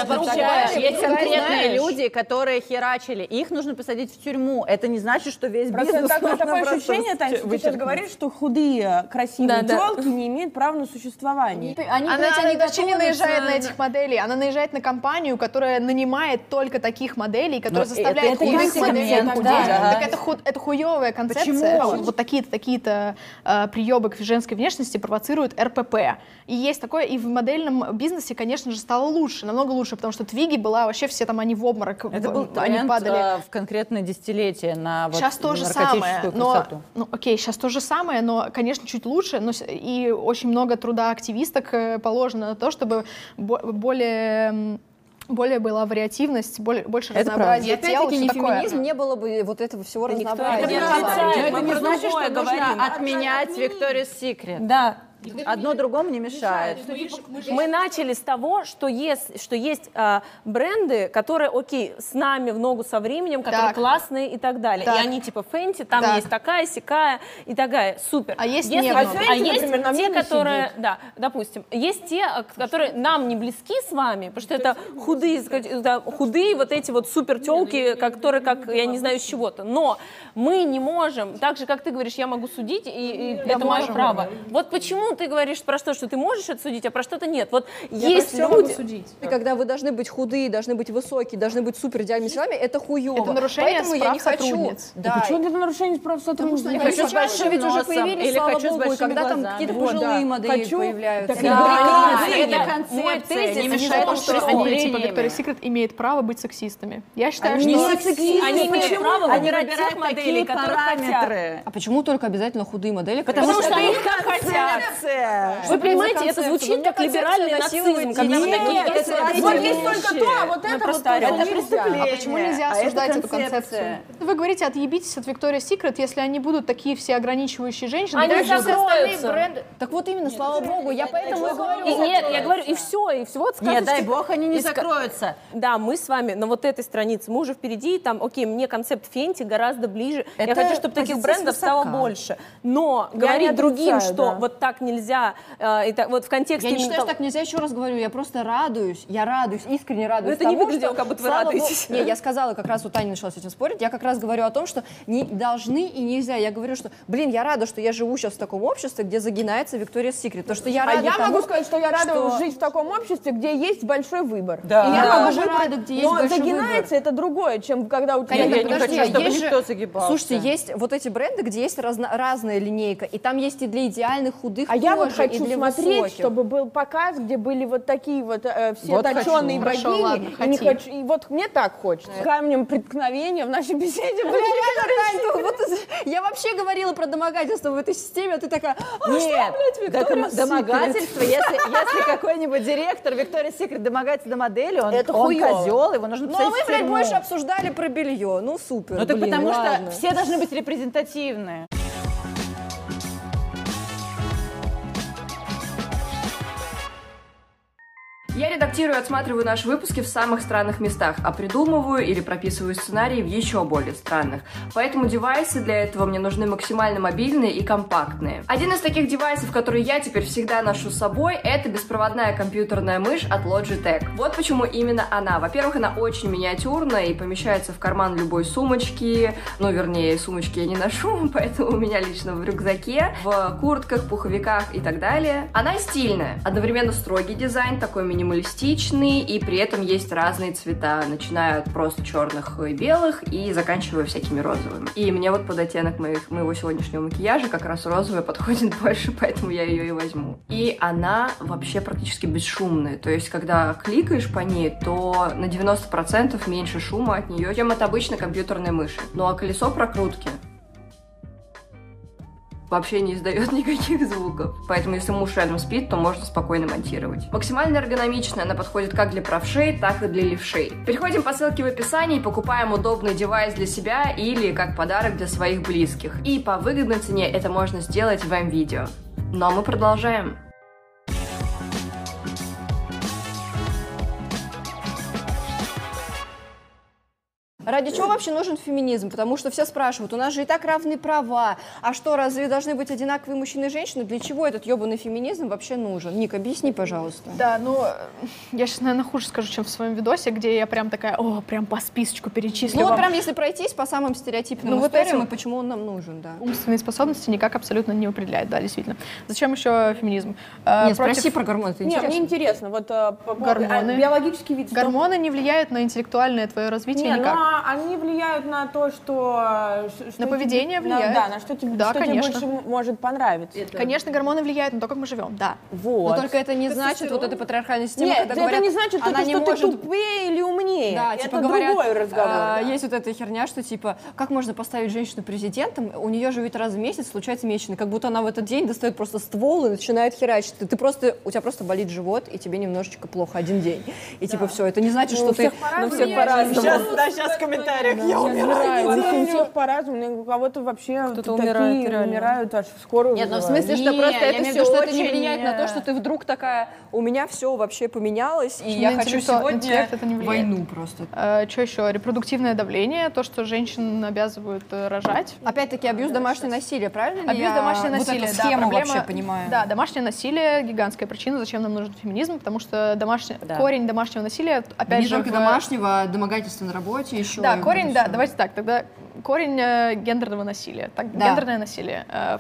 есть конкретные люди, которые херачили. Их нужно посадить в тюрьму. Это не значит, что весь Просто бизнес нужно такое просто ощущение, Тань, что ты сейчас говоришь, что худые, красивые Да, да. телки не имеют права прав на существование. Они, Она, блядь, она они вообще не наезжает на этих моделей, она наезжает на компанию, которая нанимает только таких моделей, которая Но заставляет это- это худых моделей худеть. да. Так это, ху- это хуевая концепция. Почему? Вот такие-то такие-то э, приебы к женской внешности провоцируют РПП. И есть такое, и в модельном бизнесе, конечно же, стало лучше, намного лучше, потому что Твиги была вообще все там, они в обморок, Это в- был они тренд падали. э, в конкретное десятилетие на вот Сейчас то же самое, но, ну, окей, сейчас то же самое, но, конечно, чуть лучше, но и очень много труда активисток э, положено на то, чтобы бо- более более была вариативность, более, больше Это разнообразия И тел, опять-таки не такое. феминизм, не было бы вот этого всего никто разнообразия. это не правда. отрицает, это не значит, что нужно говорим. отменять Victoria's Secret. Да. Одно другому не мешает. Мы начали с того, что есть, что есть а, бренды, которые, окей, с нами в ногу со временем, которые Так. классные и так далее. Так. И они типа Фенти, там Так. есть такая, сякая и такая, супер. А есть Если- не а, много. а есть например, на те, которые, да, допустим, есть те, а, которые нам не близки с вами, потому что это худые, да, худые вот эти вот супер телки, которые как, я не знаю, с чего-то. Но мы не можем, так же, как ты говоришь, я могу судить, и, и это мое право. Вот почему ты говоришь про что, что ты можешь отсудить, а про что-то нет. Вот есть люди... И когда вы должны быть худые, должны быть высокие, должны быть супер идеальными телами, это хуево. Это нарушение Поэтому я прав не хочу. сотрудниц. Да. Почему это нарушение прав сотрудников? Я хочу хочу с сейчас большим ведь уже появились, или слава хочу богу, и когда там какие-то пожилые модели Хочу. появляются. Так Да. Это концепция. мой тезис. Не Не мешает, то, что что они, они типа. Victoria's Secret имеет право быть сексистами. Я считаю, Они что... не сексисты. Они имеют право Они выбирать выбирают тех моделей, такие которых хотят. параметры. А почему только обязательно худые модели? Потому, Потому что, что они их как хотят. Концепция. Вы понимаете, это звучит как либеральный нацизм, когда вы такие, вот есть только то, а вот это вот Это преступление. А почему нельзя А осуждать эту концепцию? Вы говорите, отъебитесь от Victoria's Secret, если они будут такие все ограничивающие женщины. Они закроются. Так вот именно, слава богу, я поэтому и говорю. Нет, я говорю, и все, и все. Вот Нет, дай бог, они не закроются. Да, мы с вами на вот этой странице, мы уже впереди, там, окей, мне концепт Фенти гораздо ближе. я хочу, чтобы таких брендов стало больше. Но не говорить другим, что да. вот так нельзя, э, и так- вот в контексте... Я не считаю, что того- так нельзя, еще раз говорю, я просто радуюсь, я радуюсь, искренне радуюсь это не тому, выглядело, что, как будто вы слава богу- радуетесь. Не, я сказала, как раз вот Таня начала с этим спорить, я как раз говорю о том, что не должны и нельзя. Я говорю, что, блин, я рада, что я живу сейчас в таком обществе, где загинается Victoria's Secret. То, что я А рада я тому, могу сказать, что я рада что- жить в таком обществе, где есть большой выбор. Да. И я Да. могу выбрать, рада, где есть но большой загинается это другое, чем когда у тебя... Конечно, я не подожди, хочу, чтобы есть никто же- загибался. Слушайте, есть вот эти бренды, где есть разно- разная линейка, и там есть и для идеальных худых А я вот хочу для смотреть, высоких. чтобы был показ, где были вот такие вот э, все Вот точеные хочу. Хорошо, богини. ладно, и, не хочу, и вот мне так хочется. Камнем преткновения в нашей беседе. Бля, вот я вообще говорила про домогательство в этой системе, а ты такая, «А, Нет, что, блядь, да, Victoria's дома- Secret?» домогательство, если, если какой-нибудь директор Виктория Секрет домогается до модели, он, Это он козел, его нужно Ну, а в блядь, больше обсуждали про белье. Ну, супер, Ну так потому что все должны быть репрезентативные. Я редактирую и отсматриваю наши выпуски в самых странных местах, а придумываю или прописываю сценарии в еще более странных. Поэтому девайсы для этого мне нужны максимально мобильные и компактные. Один из таких девайсов, который я теперь всегда ношу с собой, это беспроводная компьютерная мышь от Logitech. Вот почему именно она. Во-первых, она очень миниатюрная и помещается в карман любой сумочки. Ну, вернее, сумочки я не ношу, (laughs) поэтому у меня лично в рюкзаке, в куртках, пуховиках и так далее. Она стильная. Одновременно строгий дизайн, такой минималистичный, и при этом есть разные цвета, начиная от просто черных и белых и заканчивая всякими розовыми. И мне вот под оттенок моих, моего сегодняшнего макияжа как раз розовая (laughs) подходит больше, поэтому я ее и возьму. И она вообще практически бесшумная, то есть когда кликаешь по ней, то на 90% меньше шума от нее, чем от обычной компьютерной мыши. Ну а колесо прокрутки вообще не издает (laughs) никаких звуков. Поэтому, если муж рядом спит, то можно спокойно монтировать. Максимально эргономичная, она подходит как для правшей, так и для левшей. Переходим по ссылке в описании, покупаем удобный девайс для себя или как подарок для своих близких. И по выгодной цене это можно сделать в М-видео. Но мы продолжаем. Ради чего вообще нужен феминизм? Потому что все спрашивают, у нас же и так равные права, а что, разве должны быть одинаковые мужчины и женщины? Для чего этот ебаный феминизм вообще нужен? Ник, объясни, пожалуйста. Да, ну, э, я сейчас, наверное, хуже скажу, чем в своем видосе, где я прям такая, о, прям по списочку перечислю Ну вот прям если пройтись по самым стереотипным Ну, вот историям, этим- и почему он нам нужен, да. Умственные способности никак абсолютно не определяет, да, действительно. Зачем еще феминизм? Э, Нет, против- спроси про гормоны, это интересно. мне интересно, вот э, по Гормоны. а, биологический вид. Гормоны не влияют на интеллектуальное твое развитие Не, никак. ну они влияют на то, что... э, что На поведение тебе- на- влияют. да, на что тебе, Да, что тебе конечно. больше м- может понравиться. Конечно, гормоны влияют на то, как мы живем, да. Вот. Но только это не значит вот эта патриархальная система, Нет, когда это говорят, не значит, она только, не что может... ты тупее или умнее. Да, это типа говорят, другой разговор. а, да. Есть вот эта херня, что типа, как можно поставить женщину президентом? У нее же ведь раз в месяц случается месячный, как будто она в этот день достает просто ствол и начинает херачить. Ты, ты просто, у тебя просто болит живот, и тебе немножечко плохо один день. И типа все, это не значит, Ну, что ты... всех. Ну, всех по-разному. Сейчас, да, сейчас комментариях. Я умираю. У всех по-разному. У кого-то вообще Кто-то умирает, умирают, аж в скорую Нет, ну в смысле, что Не, просто это все, что это не не влияет на то, что ты вдруг такая, у меня все вообще поменялось, и я хочу сегодня интеллект это не влияет. войну просто. что еще? Репродуктивное давление, то, что женщин обязывают э, рожать. Опять-таки, абьюз домашнее насилие, правильно? Абьюз домашнее насилие, да, схему проблема- вообще понимаю. Да, домашнее насилие гигантская причина, зачем нам нужен феминизм, потому что домашний Да. корень домашнего насилия, опять не же, только в- домашнего, а домогательства на работе еще. Да, и вот корень, да, давайте так, тогда корень э, гендерного насилия. Так, Да. Гендерное насилие, э,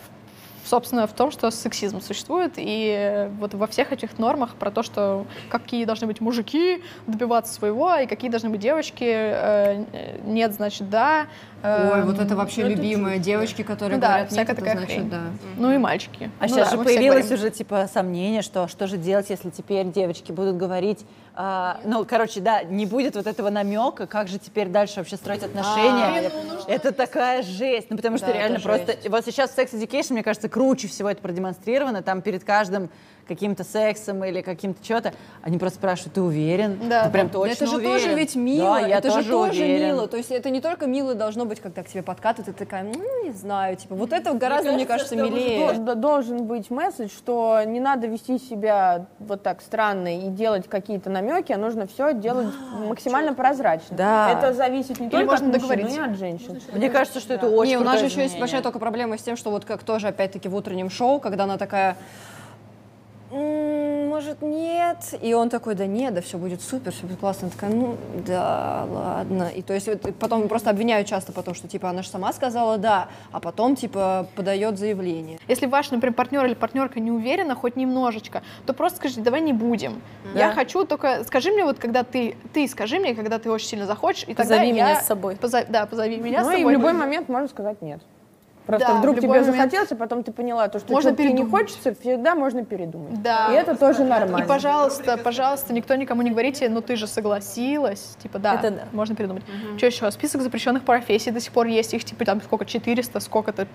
собственно, в том, что сексизм существует, и вот во всех этих нормах про то, что какие должны быть мужики добиваться своего, и какие должны быть девочки, э, э, нет, значит, да. Э, Ой, вот это вообще любимые девочки, которые Ну да, говорят, нет, всякая это такая значит, хрень. да. Ну и мальчики. А Ну сейчас да, же появилось уже типа сомнение, что что же делать, если теперь девочки будут говорить, а, ну, короче, да, не будет вот этого намека, как же теперь дальше вообще строить отношения. это такая жесть, ну потому что Да, реально это просто, вот сейчас в Sex Education, мне кажется, круче всего это продемонстрировано, там перед каждым каким-то сексом или каким-то что-то, они просто спрашивают, ты уверен? Да, ты прям да. Да точно это же уверен?» тоже ведь мило, Да, я это же тоже тоже уверен. мило. То есть это не только мило должно быть, когда к тебе подкатывают, и ты такая, ну, не знаю, типа, вот это гораздо, мне кажется, милее. Д- Должен быть месседж, что не надо вести себя вот так странно и делать какие-то намеки, а нужно все делать максимально прозрачно. Да. Это зависит не только можно от мужчин, но и от женщин. Мне кажется, что это очень Не, у нас же еще есть большая только проблема с тем, что вот как тоже опять-таки в утреннем шоу, когда она такая, «М, может нет, и он такой, да нет, да все будет супер, все будет классно, Она такая, ну да, ладно, и то есть вот потом просто обвиняют часто потом, что типа она же сама сказала да, а потом типа подает заявление. Если ваш, например, партнер или партнерка не уверена хоть немножечко, то просто скажите, давай не будем. Я хочу только, скажи мне вот, когда ты, ты скажи мне, когда ты очень сильно захочешь, и тогда Позови я- меня с собой. позови- да, позови меня Ну с и в собой. любой момент можно сказать нет. Просто Да, вдруг тебе момент. захотелось, а потом ты поняла, то, что Можно тебе не хочется, всегда можно передумать. Да. И это тоже нормально. И, пожалуйста, пожалуйста, никто никому не говорите, ну ты же согласилась. Типа, да, Это да. можно передумать. Что еще? Список запрещенных профессий до сих пор есть. Их типа там сколько, 400, сколько-то,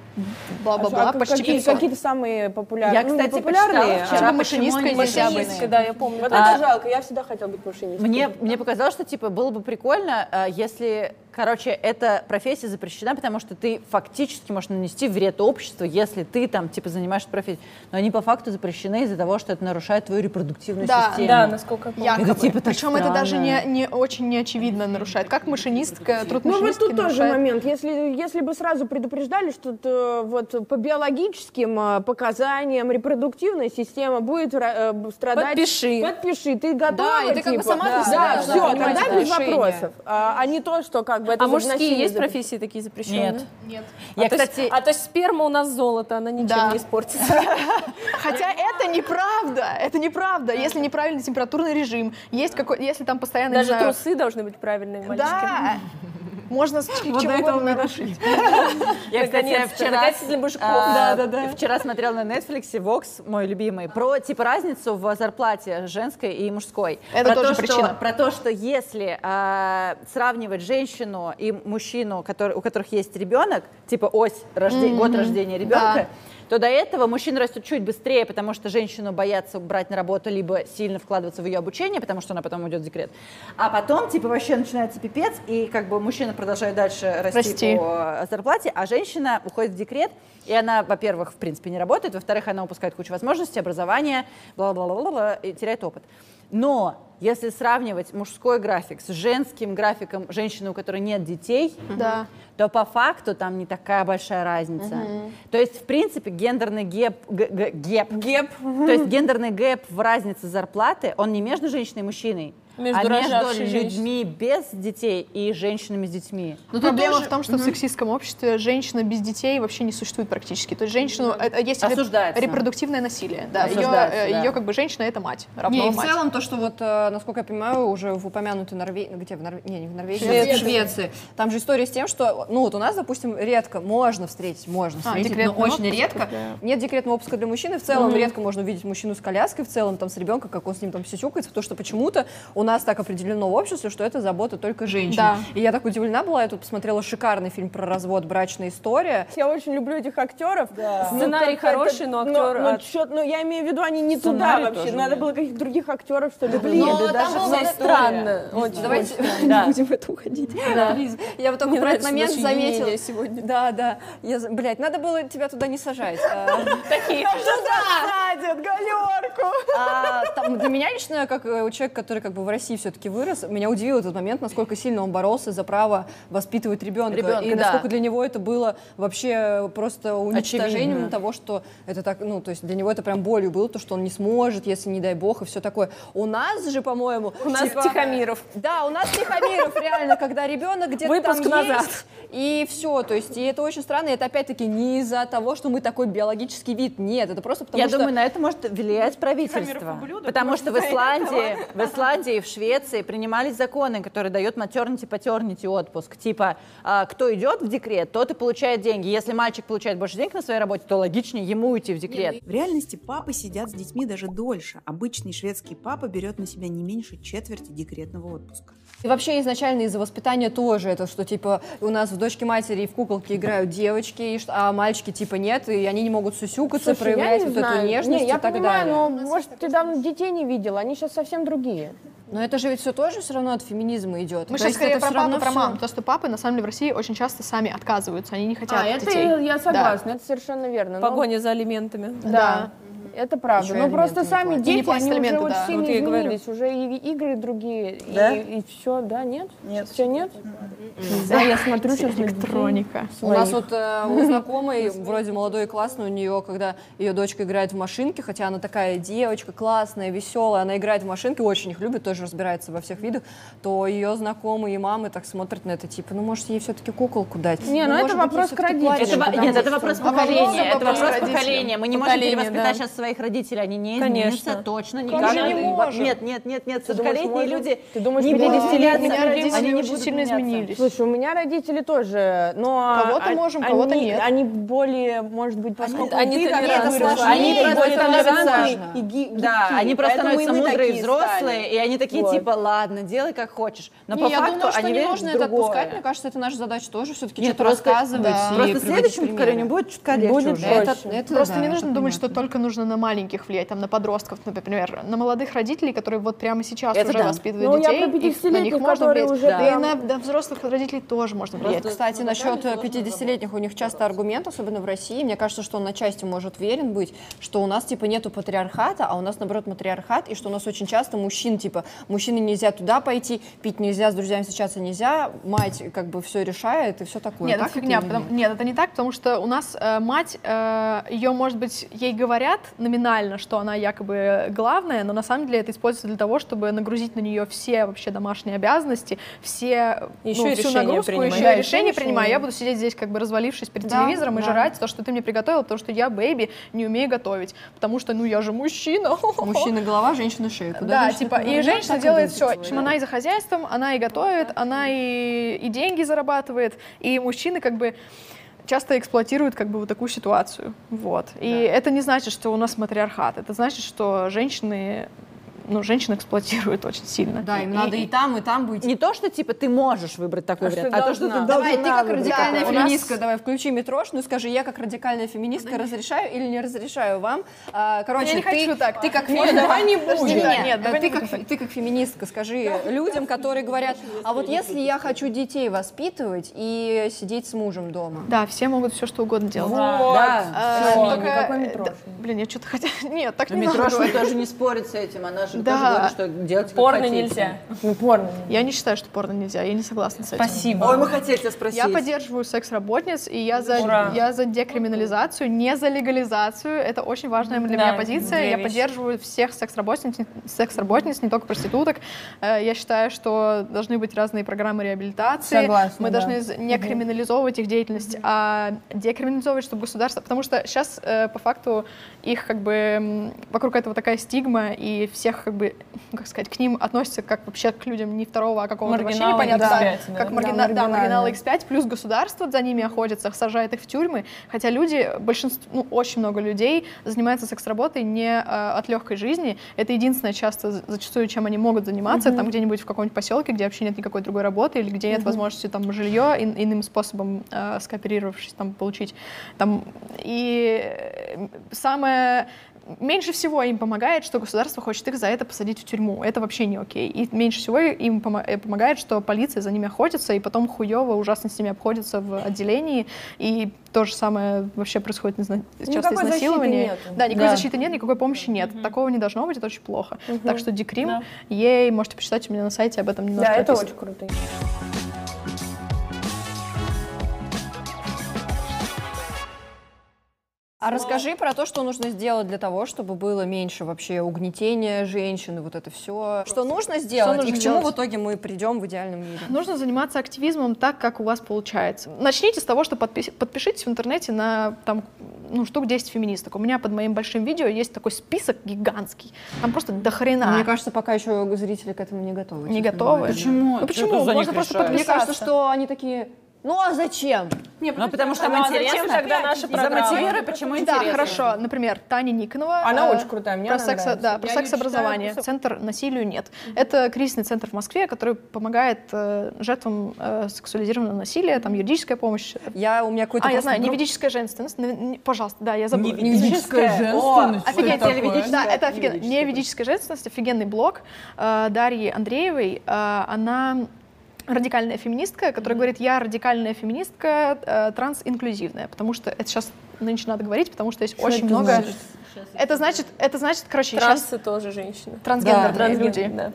бла-бла-бла, А почти какие, 500. какие-то самые популярные? Я, ну, кстати, популярные, почитала а- вчера, машинисткой нельзя быть. да, я помню. Вот А- это жалко, я всегда хотела быть машинисткой. Мне, мне показалось, что типа было бы прикольно, а, если, короче, эта профессия запрещена, потому что ты фактически можешь нанести вред обществу, если ты там типа занимаешься профессией. Но они по факту запрещены из-за того, что это нарушает твою репродуктивную Да, систему. Да, насколько я помню. Якобы. Это типа так Причем это даже странно. не, не очень неочевидно нарушает. Как машинистка, труд Ну вот тут тоже нарушает. момент. Если, если бы сразу предупреждали, что т- вот по биологическим э, показаниям репродуктивная система будет э, страдать... Подпиши. Подпиши. Ты готова, Да, и ты как бы типа? сама Да, должна все, тогда без вопросов. А, а не то, что как бы это А мужские есть профессии такие запрещенные? Нет. Нет. Я, а, то есть, кстати, а то есть сперма у нас золото, она ничем Да. не испортится. (laughs) Хотя это неправда, это неправда. Если неправильный температурный режим, есть какой, если там постоянно, Даже трусы должны быть правильные, мальчики. Да. Можно с чего угодно нарушить. (laughs) я, кстати, вчера, а, Да, да, да. вчера смотрела на Netflix Vox, мой любимый, про типа разницу в зарплате женской и мужской. Это про тоже то, причина. Что, про то, что если а, сравнивать женщину и мужчину, который, у которых есть ребенок, типа ось год рождения ребенка, то до этого мужчина растет чуть быстрее, потому что женщину боятся брать на работу, либо сильно вкладываться в ее обучение, потому что она потом уйдет в декрет. А потом, типа, вообще начинается пипец, и как бы мужчина продолжает дальше расти, Расти. по зарплате, а женщина уходит в декрет, и она, во-первых, в принципе, не работает, во-вторых, она упускает кучу возможностей, образования, бла-бла-бла-бла, и теряет опыт. Но если сравнивать мужской график с женским графиком женщины, у которой нет детей, Да. то по факту там не такая большая разница. То есть, в принципе, гендерный gap, г- г- gap, Gap. то есть гендерный gap в разнице зарплаты, он не между женщиной и мужчиной, Между а между людьми без детей и женщинами с детьми. Но проблема в том, что в сексистском обществе женщина без детей вообще не существует практически. То есть женщину это есть реп- Осуждается. репродуктивное насилие. Да, ее, э, да. ее как бы женщина это мать, Не, равно и в мать. целом то, что вот, э, насколько я понимаю, уже в упомянутой Норвегии, где в Норвегии, не, не в Норвегии, Швеции. в Швеции, там же история с тем, что, ну вот у нас, допустим, редко можно встретить, можно А, встретить, но декретный очень отпуск редко. для- Нет декретного отпуска для мужчины, в целом редко можно увидеть мужчину с коляской, в целом там с ребенком, как он с ним там сисюкается, потому что почему-то у нас так определено в обществе, что это забота только женщин. Да. И я так удивлена была, я тут посмотрела шикарный фильм про развод, брачная история. Я очень люблю этих актеров. Ну, Сценарий это- хороший, но актер Ну, от- чё- ну, я имею в виду, они не туда Сценарий вообще. тоже Надо нет. было каких-то других актеров, что ли. Блин, Но да даже было. Странно. Очень. Давайте (laughs) Да. не будем в это уходить. Лиз, Я вот только Мне про этот момент заметила. сегодня. Да, да. Я, блядь, надо было тебя туда не сажать. А, (laughs) Такие. Садят галерку. а, Для меня лично, как э, у человека, который как бы в России все-таки вырос, меня удивил этот момент, насколько сильно он боролся за право воспитывать ребенка. Ребенка, и да. насколько для него это было вообще просто уничтожением Очевидно. того, что это так, ну, то есть для него это прям болью было, то, что он не сможет, если не дай бог, и все такое. У нас же, по-моему, У нас типа, Тихомиров. Да, у нас Тихомиров, реально, когда ребенок где-то там назад. есть, и все, то есть, и это очень странно, и это опять-таки не из-за того, что мы такой биологический вид, нет, это просто потому Я что... думаю, на это может влиять правительство. Потому что в Исландии, в Исландии в Швеции принимались законы, которые дают матернити патернити отпуск. Типа, а, кто идет в декрет, тот и получает деньги. Если мальчик получает больше денег на своей работе, то логичнее ему уйти в декрет. В реальности папы сидят с детьми даже дольше. Обычный шведский папа берет на себя не меньше четверти декретного отпуска. И вообще изначально из-за воспитания тоже это, что типа у нас в дочке матери и в куколке играют девочки, а мальчики типа нет, и они не могут сусюкаться, Слушай, я проявлять не вот знаю. эту нежность Не, я и так понимаю, далее. но может ты давно детей не видела, они сейчас совсем другие. Но это же ведь все тоже все равно от феминизма идет. Мы То сейчас скорее это про папу, равно про маму. То, что папы, на самом деле, в России очень часто сами отказываются, они не хотят А, это детей. я согласна, это совершенно верно. но- Погоня за алиментами. Да. Это правда. Еще и Но просто сами платят. дети, они уже очень да. сильно Вот и изменились. Уже и игры другие. Да? И, все, да, нет? Нет. Все нет? Да, я смотрю сейчас Электроника. У нас вот э, у знакомой, вроде молодой и классный, у нее, когда ее дочка играет в машинки, хотя она такая девочка, классная, веселая, она играет в машинки, очень их любит, тоже разбирается во всех видах, то ее знакомые и мамы так смотрят на это, типа, ну, может, ей все-таки куколку дать? Не, ну, это быть, ей вопрос к родителям. Это, потому нет, это вопрос А во поколения. Это вопрос поколения. Мы не можем перевоспитать сейчас своих родителей. Они не Конечно. изменятся точно Конечно, никак. не можем. Нет, нет, нет, нет. Ты думаешь, Сорокалетние можем? люди Ты думаешь, не будут можем? вселяться. У меня родители Они не очень будут сильно меняться. изменились. Слушай, у меня родители тоже, но... Кого-то можем, кого-то они- нет. Они более, может быть, поскольку они ты толерантны. выросла, Они более просто становятся- толерантные и ги- Да, гибкие, они просто становятся мудрые, взрослые, стали. и они такие Вот. типа, ладно, делай как хочешь. Но Не, по я факту думаю, что они не верят нужно это другое. отпускать. Мне кажется, это наша задача тоже все-таки Нет, что-то просто- рассказывать. Просто следующему примеры. поколению будет чутка легче Будет уже. проще. Это, это Просто да, не нужно думать, что только нужно на маленьких влиять, там, на подростков, например, на молодых родителей, которые вот прямо сейчас уже воспитывают Ну, я детей, на них 50-летних, можно влиять. уже Да. И на на взрослых родителей тоже можно влиять. Кстати, насчет э, 50-летних, у них часто аргумент, особенно в России, мне кажется, что он на части может верен быть, что у нас, типа, нету патриархата, а у нас, наоборот, матриархат, и что у нас очень часто мужчин, типа, мужчины нельзя туда пойти, пить нельзя, с друзьями встречаться нельзя, мать, как бы, все решает, и все такое. Нет, Так это фигня. потому- нет? это не так, потому что у нас э, мать, э, ее, может быть, ей говорят номинально, что она якобы главная, но на самом деле это используется для того, чтобы нагрузить на нее все вообще домашние обязанности, все Еще ну, и решения нагрузку, принимать. еще Да, и решения. принимаю. Я буду сидеть здесь, как бы развалившись перед Да, телевизором и да. жрать то, что ты мне приготовила, потому что я бэйби, не умею готовить, потому что, ну, я же мужчина. (laughs) Мужчина голова, женщина шея. Куда Да, женщина типа, и женщина так делает все. В общем, она и за хозяйством, она и готовит, она и, и деньги зарабатывает, и мужчины как бы часто эксплуатируют как бы вот такую ситуацию. Вот. И это не значит, что у нас матриархат. Это значит, что женщины, ну, женщин эксплуатируют очень сильно. Да, им надо и там, и там быть. Не то, что типа ты можешь выбрать такой А вариант, а то, что ты должна. Давай, ты как радикальная Да, у нас- феминистка, давай включи метрошную, скажи, я как радикальная феминистка разрешаю или не разрешаю вам. А, короче, Я не ты, хочу так. ты как (laughs) Нет, давай не будем. Нет, ты, как, ты феминистка, скажи людям, которые говорят, а вот если я хочу детей воспитывать и сидеть с мужем дома. Да, все могут все что угодно делать. Да. Только- да, метроши. блин, я что-то хотела... (laughs) Нет, так не надо Митрошина тоже не спорит с этим, она же же Да. тоже говорят, что делать Порно хотите. нельзя. Ну, порно. Я не считаю, что порно нельзя, я не согласна с этим. Спасибо. Ой, мы хотели тебя спросить. Я поддерживаю секс-работниц, и я за, Ура. я за декриминализацию, не за легализацию. Это очень важная для Да, меня позиция. Я вещи. поддерживаю всех секс-работниц, секс-работниц, не только проституток. Э, Я считаю, что должны быть разные программы реабилитации. Согласна, Мы да. должны не криминализовывать их деятельность, а декриминализовывать, чтобы государство... Потому что сейчас, по факту, их как бы... Вокруг этого такая стигма, и всех как бы, (laughs) как сказать, к ним относятся как вообще к людям не второго, а какого-то вообще непонятно. да, X5, да. как Да, маргина- да, маргинальные. маргиналы X5, плюс государство за ними охотится, сажает их в тюрьмы. Хотя люди, большинство, ну, очень много людей занимаются секс-работой не э, от легкой жизни. Это единственное часто, за- зачастую, чем они могут заниматься, там где-нибудь в каком-нибудь поселке, где вообще нет никакой другой работы, или где нет возможности там жилье ин- иным способом э, скооперировавшись там получить. Там, и э, самое меньше всего им помогает, что государство хочет их за это посадить в тюрьму. Это вообще не окей. И меньше всего им э, помогает, что полиция за ними охотится, и потом хуево ужасно с ними обходится в отделении. И то же самое вообще происходит, не знаю, часто Никакой защиты изнасилование. нету. Да, никакой Да. защиты нет, никакой помощи нет. Такого не должно быть, это очень плохо. Так что Декрим, Да. ей, можете почитать у меня на сайте об этом немножко Да, это описано. очень круто. А расскажи про то, что нужно сделать для того, чтобы было меньше вообще угнетения женщин и вот это все. Что нужно сделать нужно и к чему делать? в итоге мы придем в идеальном мире? Нужно заниматься активизмом так, как у вас получается. Начните с того, что подпис- подпишитесь в интернете на там, ну, штук 10 феминисток. У меня под моим большим видео есть такой список гигантский. Там просто до хрена. Мне кажется, пока еще зрители к этому не готовы. Не готовы? Почему? Ну почему? Можно просто решают? Мне подписаться. кажется, что они такие, ну а зачем? Ну, потому что нам а зачем интересно. тогда наши программы? Замотивируй, почему Да, интересно. хорошо. Например, Таня Никонова. Она э, очень крутая, мне про секс, нравится. Да, про секс-образование. читаю. Центр насилию нет. Это кризисный центр в Москве, который помогает э, жертвам э, сексуализированного насилия, там юридическая помощь. Я, у меня какой-то А, я знаю, друг- невидическая женственность. Не- Пожалуйста, да, я забыла. Невидическая женственность. Офигеть, Что я такое? Да, это офигенно. Не ведическая женственность, офигенный блог э, Дарьи Андреевой. Э, она радикальная феминистка, которая говорит, я радикальная феминистка, э, трансинклюзивная, потому что это сейчас нынче надо говорить, потому что есть очень много... Это значит, это значит, короче, сейчас Трансы тоже женщины. трансгендерные Да, люди. да.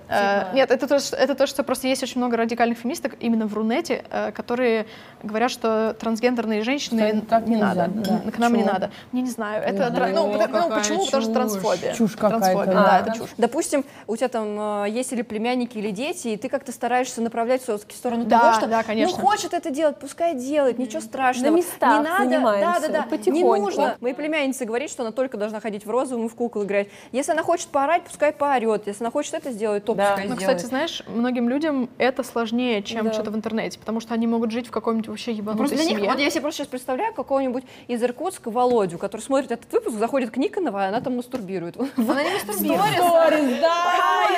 Э, Нет, это то, что, это то, что просто есть очень много радикальных феминисток именно в Рунете, э, которые говорят, что трансгендерные женщины Что так не нельзя, надо, да. к нам не Почему? надо. Мне не знаю. Это Да. ну, ну, какая почему? Потому что чушь. трансфобия. Чушь какая-то, Трансфобия, да. да, это чушь. Допустим, у тебя там э, есть или племянники, или дети, и ты как-то стараешься направлять все-таки в сторону Да, того, что да, конечно. ну хочет это делать, пускай делает, ничего страшного. На местах не надо, занимаемся, да, да, да, не потихоньку. нужно. Моей племяннице говорит, что она только должна ходить в розовом и в куклы играть. Если она хочет поорать, пускай поорет. Если она хочет это сделать, то Да. пускай Ну, сделает. кстати, знаешь, многим людям это сложнее, чем Да. что-то в интернете, потому что они могут жить в каком-нибудь вообще Ну, ебанутой Просто для них, семье. вот я себе просто сейчас представляю какого-нибудь из Иркутска Володю, который смотрит этот выпуск, заходит к Никоновой, а она там мастурбирует. Она не мастурбирует. А,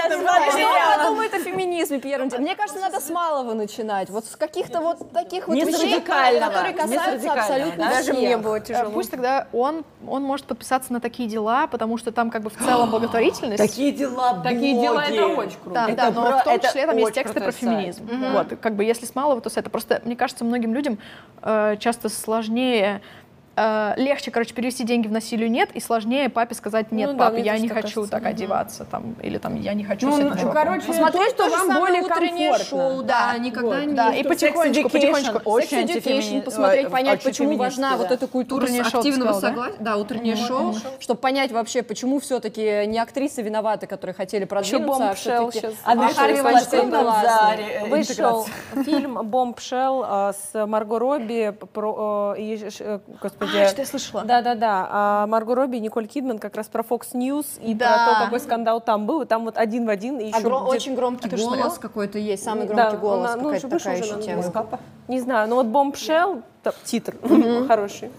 Что он подумает о феминизме первым делом? Мне кажется, надо с малого начинать. Вот с каких-то вот таких вот вещей, которые касаются абсолютно да? Даже мне было Э, тяжело. Пусть тогда он, он может подписаться на такие дела, потому что там как бы в целом (gasps) благотворительность. Такие дела, Такие дела блоги. это очень круто. Да, Это да, но про- в том это числе там есть тексты про феминизм. Вот, как бы если с малого, то с это. Просто мне кажется, многим людям э, часто сложнее э, легче, короче, перевести деньги в насилию нет, и сложнее папе сказать нет, Ну да, пап, мне я тоже не хочу кажется. так одеваться, там, или там я не хочу Ну, с этим ну, чуваком. короче, Посмотреть то, то, что вам более утреннее комфортно. шоу, да, никогда не... да, и потихонечку, потихонечку. очень Sex Education, антифемини- посмотреть, понять, почему важна вот да. эта культура активного да? согласия. Да, утреннее шоу, чтобы понять вообще, почему все-таки не актрисы виноваты, которые хотели продвинуться, а все-таки... щас А вышел, да. (laughs) фильм «Бомбшелл» а, с Марго Робби про... э, э, Господи... А, что я слышала? Да-да-да. А Марго Робби и Николь Кидман как раз про Fox News и Да. про то, какой скандал там был. И там вот один в один. И А еще гро- где- очень громкий ты голос какой-то есть, самый Да, громкий он, голос, ну, какая-то уже вышел уже на. Не знаю, но вот «Бомбшелл», та- титр хороший.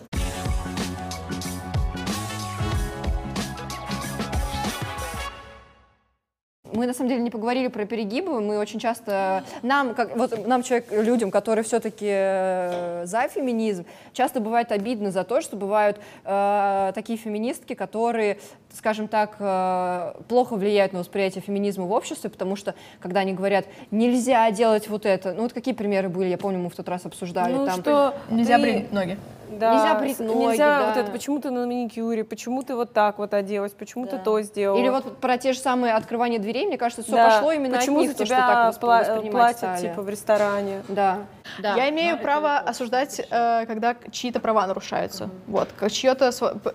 Мы на самом деле не поговорили про перегибы. Мы очень часто нам, как вот нам человек, людям, которые все-таки за феминизм, часто бывает обидно за то, что бывают э, такие феминистки, которые, скажем так, э, плохо влияют на восприятие феминизма в обществе, потому что когда они говорят нельзя делать вот это, ну вот какие примеры были, я помню, мы в тот раз обсуждали Ну, там. что Нельзя ты- брить ноги. Да, Нельзя брить ноги, Нельзя да. вот это, почему ты на маникюре, почему ты вот так вот оделась, почему ты то сделала. Или вот про те же самые открывания дверей, мне кажется, все Да. пошло именно Почему от них, за то, что тебя так пла- платят, стали. типа, в ресторане? Да. Я имею право осуждать, э, когда чьи-то права нарушаются. Вот. Как чье-то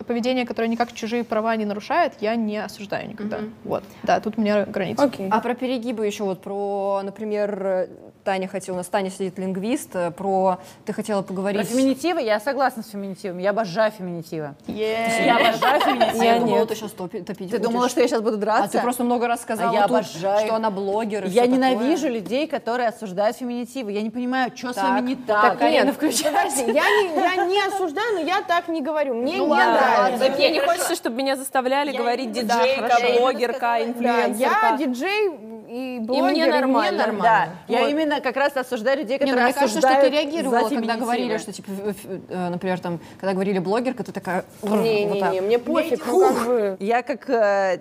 поведение, которое никак чужие права не нарушает, я не осуждаю никогда. Вот. Да, тут у меня граница. Окей. А про перегибы еще вот про, например, Таня хотела, у нас Таня сидит лингвист, э, про ты хотела Про поговорить. феминитивы я согласна с феминитивом. Я обожаю феминитивы. Е-е-е. Я обожаю феминитивы. Я думала, ты сейчас топи- топить Ты будешь. думала, что я сейчас буду А драться? ты просто много раз сказала А я тут, обожаю. что она блогер и Я ненавижу такое. людей, которые осуждают феминитивы. Я не понимаю, что с вами не так. Так, Карина, нет, я не, я не осуждаю, но я так не говорю. Мне Ну не ладно, нравится. ладно. Мне не хочется, чтобы меня заставляли говорить не- диджейка, блогерка, Да, я инфлюенсерка. диджей и блогер, мне нормально. Да, нормально. я Вот. именно как раз осуждаю людей, ну, которые мне кажется, что ты реагировала, когда говорили, что, типа, э, например, там, когда говорили блогерка, ты такая... Не, вот не, так. не, мне пофиг, ну как бы. Я как э,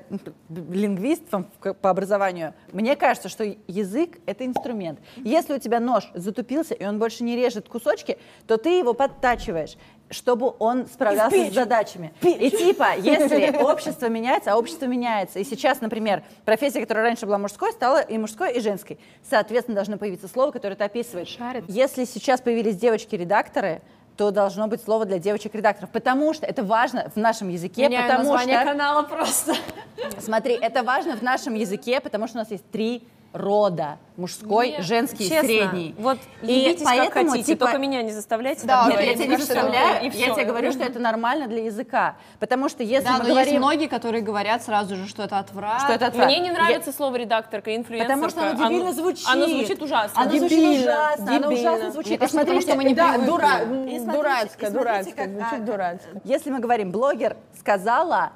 лингвист по образованию, мне кажется, что язык — это инструмент. Если у тебя нож затупился, и он больше не режет кусочки, то ты его подтачиваешь чтобы он справлялся с задачами. И типа, если общество меняется, а общество меняется, и сейчас, например, профессия, которая раньше была мужской, стала и мужской, и женской, соответственно, должно появиться слово, которое это описывает. Шарит. Если сейчас появились девочки-редакторы, то должно быть слово для девочек-редакторов, потому что это важно в нашем языке, Меняю потому название что... канала просто. Смотри, это важно в нашем языке, потому что у нас есть три рода. Мужской, Мне, женский, честно, средний. Вот И ебитесь как поэтому, хотите, типа, только меня не заставляйте. Да, Нет, я тебя не заставляю, и я всё. тебе говорю, что это нормально для языка. Потому что если Да, мы но есть говорим... многие, которые говорят сразу же, что это отврат. Что это отврат. Мне не нравится слово редакторка, инфлюенсерка. Потому что оно дебильно звучит. Оно звучит ужасно. Оно звучит Дебильно, ужасно, оно дебильно. ужасно звучит. Мне кажется, потому что мы не Да, дура, И смотрите, дурацко, и смотрите, дурацко, как, звучит дурацко. Если мы говорим блогер сказала,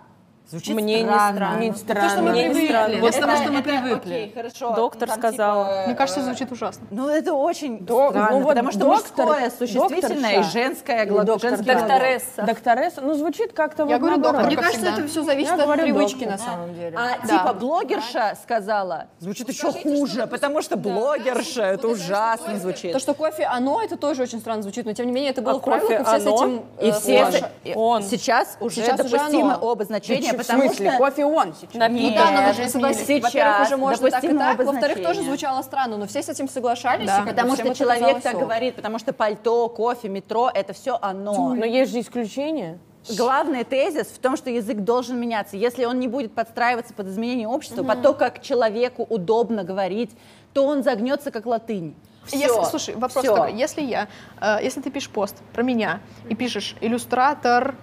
звучит Мне не странно. странно. Не То, что странно. мы Мне привыкли. не странно. Вот Это потому, что мы привыкли. Окей, хорошо. Доктор Там, сказала. типа, Мне кажется, звучит ужасно. Ну, это очень До- странно, ну вот потому что доктор- мужское существительное и женское глагол. Докторесса. Докторесса, ну звучит как-то Я вот говорю наоборот. доктор. Мне кажется, всегда. это все зависит Я от привычки доктор. на самом деле. А Да. типа блогерша сказала, звучит еще хуже, потому что блогерша, это ужасно звучит. То, что кофе оно, это тоже очень странно звучит, но тем не менее это было А в правилах, и кофе все с этим И э, все и Он. сейчас уже допустимы оба значения, В потому смысле, что кофе он сейчас. Напиток. Ну да, но Нет, вы же согласитесь, сейчас во-первых, уже можно так и допустимо так, во-вторых, тоже звучало странно, но все с этим соглашались, Да. Потому что человек так говорит, потому что пальто, кофе, метро — это все оно. Но есть же исключения. Главный тезис в том, что язык должен меняться. Если он не будет подстраиваться под изменение общества, под то, как человеку удобно говорить, то он загнется как латынь. Всё. Если, слушай, вопрос Всё. такой. Если я, э, если ты пишешь пост про меня и пишешь иллюстратор,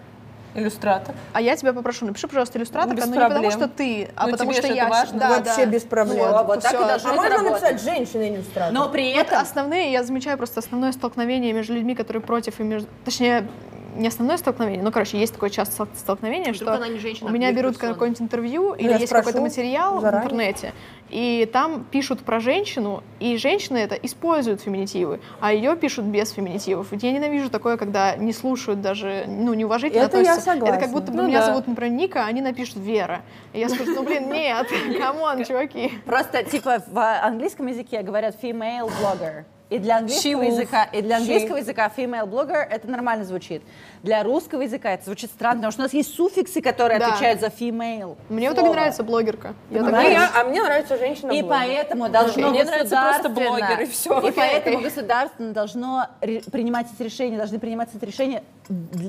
Иллюстратор. а я тебя попрошу, напиши, пожалуйста, иллюстратор, Без но не потому проблем. что ты, а Ну, потому что я... важно. Да, Вообще да. без проблем. Вот, вот так и должно А можно работать. написать женщина-иллюстратор? Но при Вот этом... основные, я замечаю просто основное столкновение между людьми, которые против и между... Точнее, не основное столкновение, ну, короче, есть такое часто стол- столкновение, что она не женщина, у а меня квир берут какое-нибудь интервью или я есть какой-то материал в заранее. интернете, и там пишут про женщину, и женщины это используют феминитивы, а ее пишут без феминитивов. Я ненавижу такое, когда не слушают даже, ну, неуважительно Это я относятся. Это как согласна. будто бы Ну меня да. зовут, например, Ника, а они напишут Вера. И я скажу, ну, блин, нет, (laughs) come on, чуваки. Просто, типа, в английском языке говорят female blogger. И для английского She языка, и для She. английского языка female blogger это нормально звучит. Для русского языка это звучит странно, потому что у нас есть суффиксы, которые Да. отвечают за female. Мне в слово. итоге нравится блогерка. Я так А, я- а мне нравится женщина И поэтому должно Мне нравится просто блогер, и всё. И поэтому государственно должно принимать эти решения, должны приниматься эти решения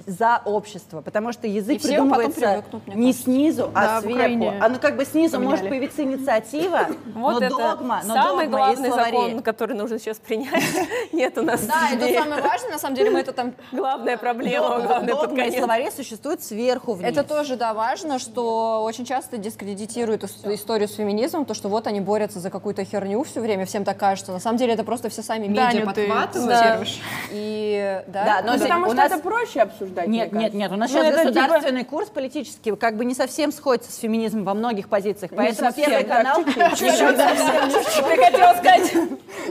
за общество, потому что язык И все придумывается не снизу, Да, а сверху. А ну как бы снизу может поменяли. появиться инициатива, Вот но это догма, но самый догма главный закон, который нужно сейчас принять. (laughs) Нет у нас Да, идеи. самое важное, на самом деле, мы это там главная проблема, Удобные главное под конец. словари существуют сверху вниз. Это тоже, да, важно, что очень часто дискредитируют ис- историю с феминизмом, то, что вот они борются за какую-то херню все время, всем так кажется. На самом деле это просто все сами медиа подхватывают. И, да, Да, но Ну, потому у что нас- это проще обсуждать. мне Нет, нет, нет, у нас Ну, сейчас это типа- государственный курс политический, как бы не совсем сходится с феминизмом во многих позициях. Поэтому совсем, Первый канал... чуть-чуть. (laughs) Ты хотела сказать,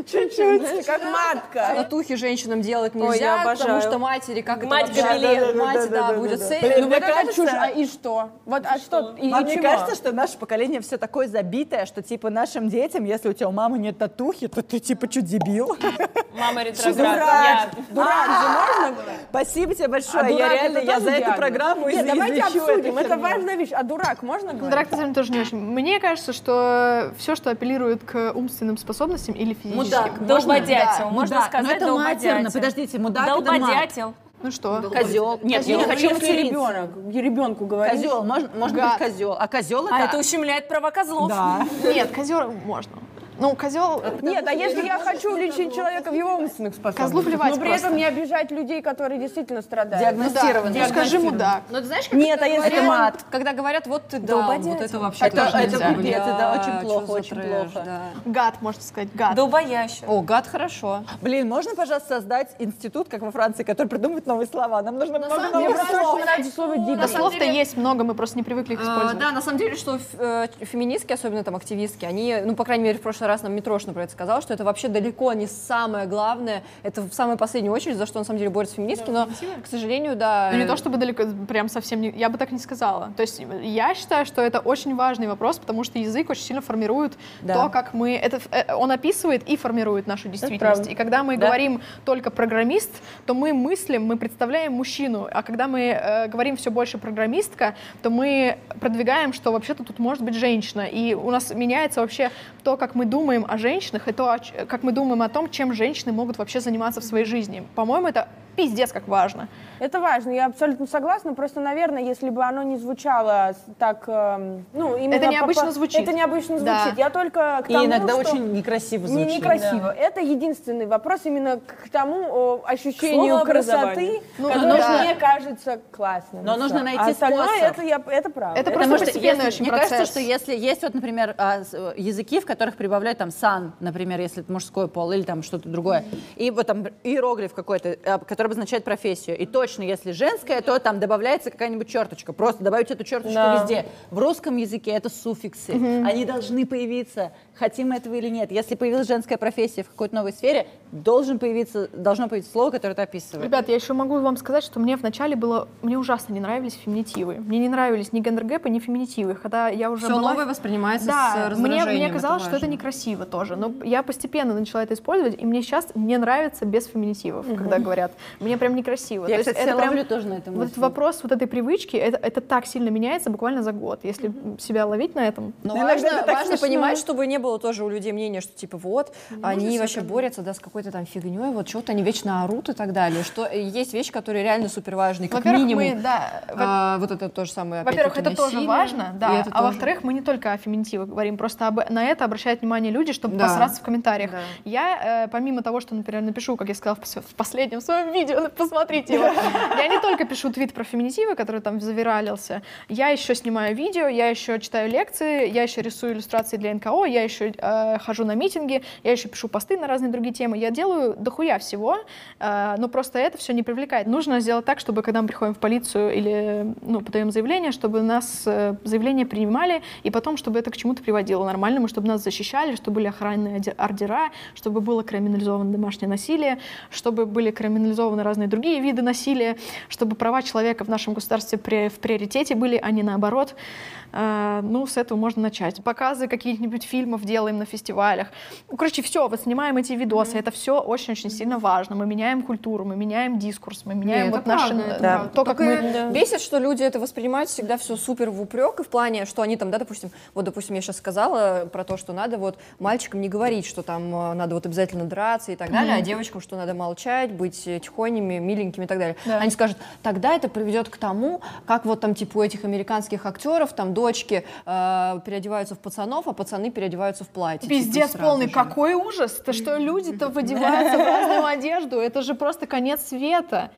Чуть-чуть, как матка. татухи женщинам делать Ой, я нельзя, потому обожаю. что матери, как Мать это вообще- Габелен. мать, да, будет Блин, сейф. ну вот это чушь, а и что? Вот, а что? И, А и мне чего? кажется, что наше поколение все такое забитое, что типа нашим детям, если у тебя у мамы нет татухи, то ты типа что, дебил? Мама ретроград. Дурак! Я- Дурак же можно? Спасибо тебе А большое. Я дурак реально, это я за эту программу Нет, давайте обсудим, это важная вещь. А дурак можно говорить? Драк на самом деле тоже не очень. Мне кажется, что все, что апеллирует к умственным способностям или физическим. Мудак. Долбодятел. Да, Можно мудак. сказать Но это матерно. долбодятел. Подождите, мудак это. Долбодятел. Ну что? Козел. Нет, я не Ну, хочу если материться. ребенок, ребенку говорить. Козел, можно, может Гад. быть козел. А козел это... А это ущемляет права козлов. Да. Нет, козел можно. Ну, козел... Нет, а если я хочу лечить человека в его умственных способностях, Козлу плевать но при просто. этом не обижать людей, которые действительно страдают. Диагностировано. Ну, скажи мудак. Но ты знаешь, как Нет, это а если говорят, мат? Когда говорят, вот ты даун, вот это вообще Это- тоже это нельзя. пипец, это очень плохо, очень трэш, плохо. да. Гад, можно сказать, гад. Долбоящер. О, гад, хорошо. Блин, можно, пожалуйста, создать институт, как во Франции, который придумывает новые слова? Нам нужно много Мне новых слов. очень нравится слово Да «дебил». слов-то есть много, мы просто не привыкли их А, использовать. Да, на самом деле, что э, феминистки, особенно там активистки, они, ну, по крайней мере, в прошлый раз нам Митрошина про это сказал, что это вообще далеко не самое главное, это в самую последнюю очередь, за что на самом деле борются феминистки, но, к сожалению, да. Ну, не э, то чтобы далеко, прям совсем не... Я бы так не сказала. То есть я считаю, что это очень важный вопрос, потому что язык очень сильно формирует Да. то, как мы... Это, э, он описывает и формирует нашу действительность. И когда мы Да. говорим только программист, то мы мыслим, мы представляем мужчину. А когда мы э, говорим все больше программистка, то мы продвигаем, что вообще-то тут может быть женщина. И у нас меняется вообще то, как мы думаем о женщинах, и то, как мы думаем о том, чем женщины могут вообще заниматься в своей жизни. По-моему, это пиздец как важно. Это важно, я абсолютно согласна. Просто, наверное, если бы оно не звучало так, эм, ну, именно Это необычно по- звучит. Это необычно Да. звучит. Я только к И тому, иногда что... очень некрасиво Не, звучит. некрасиво. Это единственный вопрос именно к тому ощущению Слову красоты. Ну, которое да. мне кажется классным. Но И нужно найти а остальное способ. Это, я, это правда. Это Это просто Потому что постепенный если- очень мне кажется, процесс. что если есть вот, например, а, э, языки, в которых прибавляют там сан, например, если это мужской пол или там что-то другое, и вот там иероглиф какой-то, а, который обозначает профессию, и точно, если женское, то там добавляется какая-нибудь черточка, просто добавить эту черточку Да. везде. В русском языке это суффиксы, они должны появиться, хотим мы этого или нет. Если появилась женская профессия в какой-то новой сфере, должен появиться, должно появиться слово, которое это описывает. Ребят, я еще могу вам сказать, что мне вначале было, мне ужасно не нравились феминитивы. Мне не нравились ни гендергэпы, ни феминитивы. Когда я уже Все была... новое воспринимается с Да, мне, раздражением. мне казалось, что это некрасиво тоже. Но я постепенно начала это использовать, и мне сейчас мне нравится без феминитивов, когда говорят. Мне прям некрасиво. Я, То кстати, это прям- ловлю тоже на этом Вот вопрос вот этой привычки, это, это так сильно меняется буквально за год. Если себя ловить на этом, Но иногда важно, это важно смешно. понимать, чтобы не было тоже у людей мнения, что типа вот, они вообще борются да, с какой-то там фигней, вот что-то они вечно орут и так далее. Что э, есть вещи, которые реально супер важны, как во-первых, минимум. мы, да, а, вот это то же самое. Во-первых, это тоже насилие, важно, и да. А тоже- во-вторых, мы не только о феминитивах говорим, просто об- на это обращают внимание люди, чтобы Да. посраться в комментариях. Да. Я, э, помимо того, что, например, напишу, как я сказала в, в последнем своем видео, посмотрите его, (laughs) я не только пишу твит про феминитивы, который там завиралился, я еще снимаю видео, я еще читаю лекции, я еще рисую иллюстрации для НКО, я еще э, хожу на митинги, я еще пишу посты на разные другие темы. Я делаю дохуя всего, э, но просто это все не привлекает. Нужно сделать так, чтобы когда мы приходим в полицию или ну, подаем заявление, чтобы нас э, заявление принимали, и потом, чтобы это к чему-то приводило нормальному, чтобы нас защищали, чтобы были охранные ордера, чтобы было криминализовано домашнее насилие, чтобы были криминализованы разные другие виды насилия, чтобы права человека в нашем государстве в приоритете были, а не наоборот. Э, Ну, с этого можно начать. Показы каких-нибудь фильмов делаем на фестивалях. Ну, короче, все, вот снимаем эти видосы. Это все очень-очень сильно важно. Мы меняем культуру, мы меняем дискурс, мы меняем Не, вот наши, правда, Да. правда. то, как Только мы... Бесит, что люди это воспринимают всегда все супер в упрек, и в плане, что они там, да, допустим, вот, допустим, я сейчас сказала про то, что надо вот мальчикам не говорить, что там э, надо вот обязательно драться и так далее, а девочкам, что надо молчать, быть э, тихоней, тихонями, миленькими и так далее. Да. Они скажут, тогда это приведет к тому, как вот там типа у этих американских актеров там дочки э, переодеваются в пацанов, а пацаны переодеваются в платье. Типа, Пиздец полный, же. какой ужас! То что люди-то выдеваются в (laughs) разную одежду, это же просто конец света.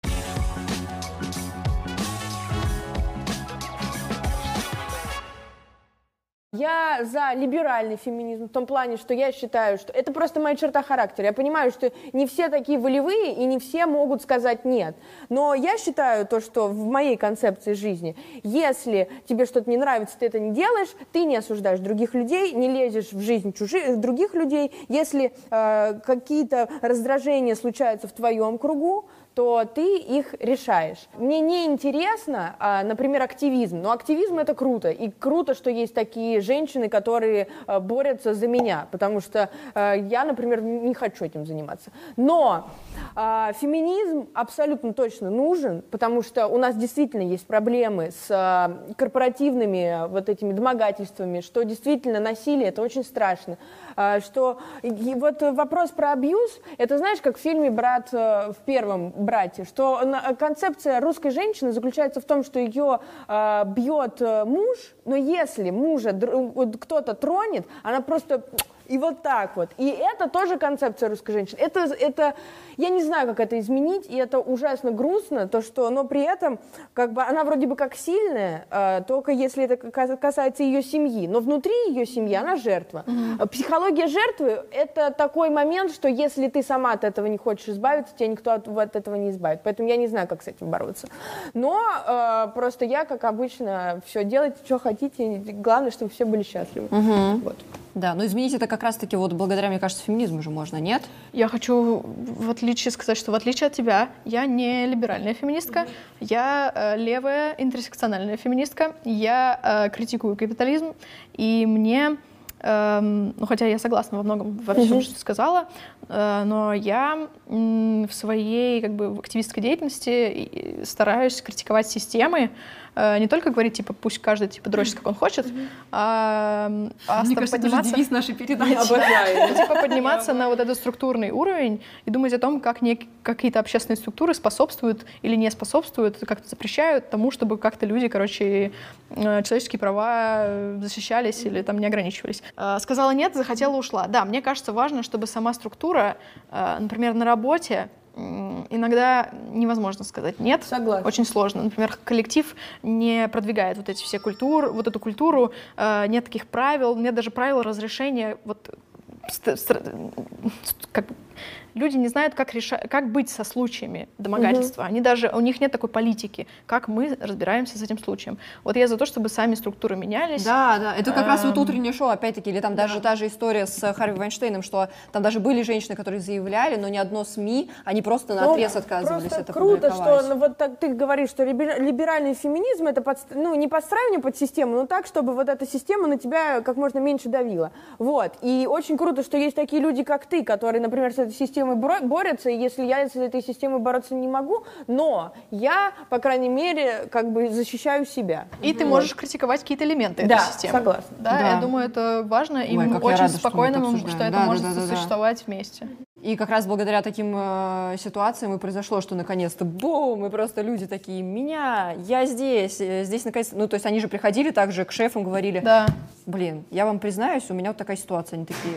Я за либеральный феминизм в том плане, что я считаю, что это просто моя черта характера. Я понимаю, что не все такие волевые и не все могут сказать нет. Но я считаю то, что в моей концепции жизни, если тебе что-то не нравится, ты это не делаешь, ты не осуждаешь других людей, не лезешь в жизнь чужих, других людей. Если э, какие-то раздражения случаются в твоем кругу, то ты их решаешь. Мне не интересно, а, например, активизм. Но активизм это круто. И круто, что есть такие женщины, которые а, борются за меня. Потому что а, я, например, не хочу этим заниматься. Но феминизм абсолютно точно нужен, потому что у нас действительно есть проблемы с корпоративными вот этими домогательствами, что действительно насилие это очень страшно. А, что и вот вопрос про абьюз, это знаешь, как в фильме «Брат» э, в первом «Брате», что концепция русской женщины заключается в том, что ее а, бьет э, муж, но если мужа кто-то тронет, она просто и вот так вот. И это тоже концепция русской женщины. Это, это, я не знаю, как это изменить, и это ужасно грустно, то что, но при этом, как бы, она вроде бы как сильная, э, только если это ка- касается ее семьи, но внутри ее семьи она жертва. Э, Психология жертвы – это такой момент, что если ты сама от этого не хочешь избавиться, тебя никто от, от этого не избавит. Поэтому я не знаю, как с этим бороться. Но э, просто я, как обычно, все делайте, что хотите, главное, чтобы все были счастливы. Вот. Да, но изменить это как раз-таки вот благодаря, мне кажется, феминизму же можно, нет? Я хочу в отличие сказать, что в отличие от тебя, я не либеральная феминистка, я э, левая интерсекциональная феминистка, я э, критикую капитализм, и мне, эм, ну хотя я согласна во многом во всем, что ты сказала, э, но я м, в своей как бы в активистской деятельности стараюсь критиковать системы, э, не только говорить типа пусть каждый типа дрочит как он хочет, а, а Мне кажется, это же подниматься девиз нашей (laughs) передачи. Обожаю. типа подниматься на вот этот структурный уровень и думать о том, как какие-то общественные структуры способствуют или не способствуют, как-то запрещают тому, чтобы как-то люди, короче, э, человеческие права э, защищались или там не ограничивались. Э, Сказала нет, захотела, ушла. Да, мне кажется важно, чтобы сама структура, э, например, на работе, иногда невозможно сказать нет. Согласна. Очень сложно. Например, коллектив не продвигает вот эти все культуры, вот эту культуру, э, нет таких правил, нет даже правил разрешения вот как люди не знают, как, реша- как быть со случаями домогательства. Они даже, у них нет такой политики, как мы разбираемся с этим случаем. Вот я за то, чтобы сами структуры менялись. Да, да, это как раз вот Эм, утреннее шоу, опять-таки, или там даже та же история с Харви Вайнштейном, что там даже были женщины, которые заявляли, но ни одно СМИ, они просто на Ну, отрез отказывались просто это круто, что ну, вот так ты говоришь, что либер- либеральный феминизм это подст- ну, не подстраивание под систему, но так, чтобы вот эта система на тебя как можно меньше давила. Вот. И очень круто, что есть такие люди, как ты, которые, например, с этой системой боро- борются, и если я с этой системой бороться не могу, но я, по крайней мере, как бы защищаю себя. И ты можешь критиковать какие-то элементы Да, этой системы. согласна. Да, Да. я думаю, это важно, и Ой, очень рада, что мы спокойно, обсуждаем. что это Да, да, может да, да, да. сосуществовать вместе. И как раз благодаря таким э, ситуациям и произошло, что наконец-то бум, и просто люди такие, меня, я здесь, э, здесь наконец ну то есть они же приходили также к шефам, говорили, Да. блин, я вам признаюсь, у меня вот такая ситуация, они такие,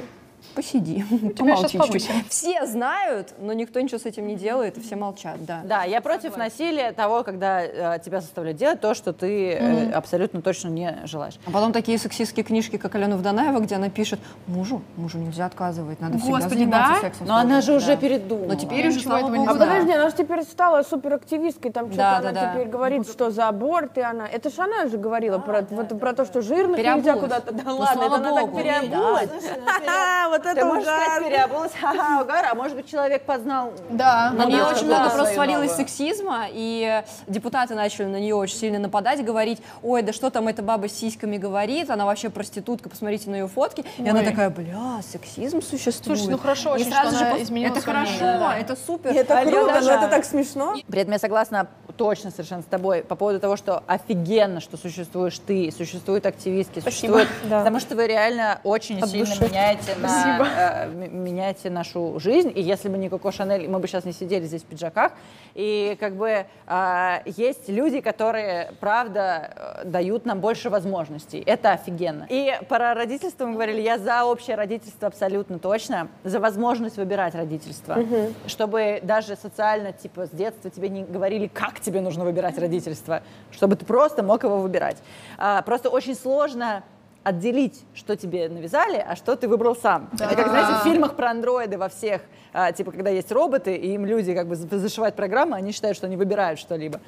посиди, (laughs) помолчи щас чуть-чуть». повысим. Все знают, но никто ничего с этим не делает, и все молчат, да. Да, я против насилия того, когда э, тебя заставляют делать то, что ты э, абсолютно точно не желаешь. А потом такие сексистские книжки, как Алена Вданаева, где она пишет, мужу, мужу нельзя отказывать, надо всегда Господи, заниматься да? сексом. Но она мужем». же уже Да. передумала. Но теперь уже, слава этого богу, А да. подожди, она же теперь стала суперактивисткой, там что-то Да, она да, да. теперь говорит, что за аборт, и она... Это же она же говорила про, вот, про то, что жирных нельзя куда-то... Да Ну, ладно, это она так переобулась. (laughs) Ха-ха, Вот Ты это можешь сказать, угар. переобулась, (laughs) ха-ха, угар, а может быть, человек познал... Да. На нее да, очень да, много просто свалилось сексизма, и депутаты начали на нее очень сильно нападать, говорить, ой, да что там эта баба с сиськами говорит, она вообще проститутка, посмотрите на ее фотки. И она такая, бля, сексизм существует. Слушай, ну хорошо очень, сразу что же она изменила Это хорошо, да. это супер. Это круто, но это так смешно. При этом я согласна точно совершенно с тобой по поводу того, что офигенно, что существуешь ты, существуют активистки, существуют, (laughs) Да. потому что вы реально очень От сильно души. меняете, на, э, меняете нашу жизнь, и если бы не Коко Шанель, мы бы сейчас не сидели здесь в пиджаках, и как бы а, есть люди, которые, правда, э, дают нам больше возможностей, это офигенно. И про родительство мы говорили, я за общее родительство абсолютно точно, за возможность выбирать родительство, чтобы даже социально, типа, с детства тебе не говорили, как тебе нужно выбирать родительство, чтобы ты просто мог его выбирать. А, просто очень сложно отделить, что тебе навязали, а что ты выбрал сам. Это как, знаете, в фильмах про андроиды во всех, а, типа, когда есть роботы, и им люди как бы за- зашивают программы, они считают, что они выбирают что-либо.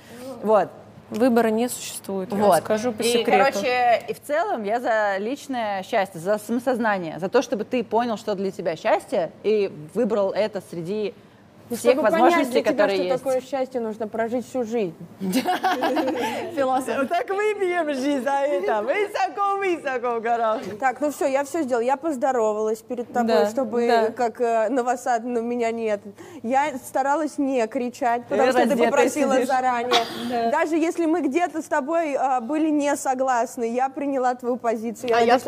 Вот. Выбора не существует, я Вот. скажу по и, секрету. короче, и в целом я за личное счастье, за самосознание, за то, чтобы ты понял, что для тебя счастье, и выбрал это среди всех Чтобы понять возможностей, тебя, которые что есть. такое счастье, нужно прожить всю жизнь. Философ. Так выпьем жизнь за это. Высоко-высоко в горах. Так, ну все, я все сделала. Я поздоровалась перед тобой, чтобы как э, новосад, но меня нет. Я старалась не кричать, потому что ты попросила заранее. (laughs) Даже если мы где-то с тобой а, были не согласны, я приняла твою позицию. А я.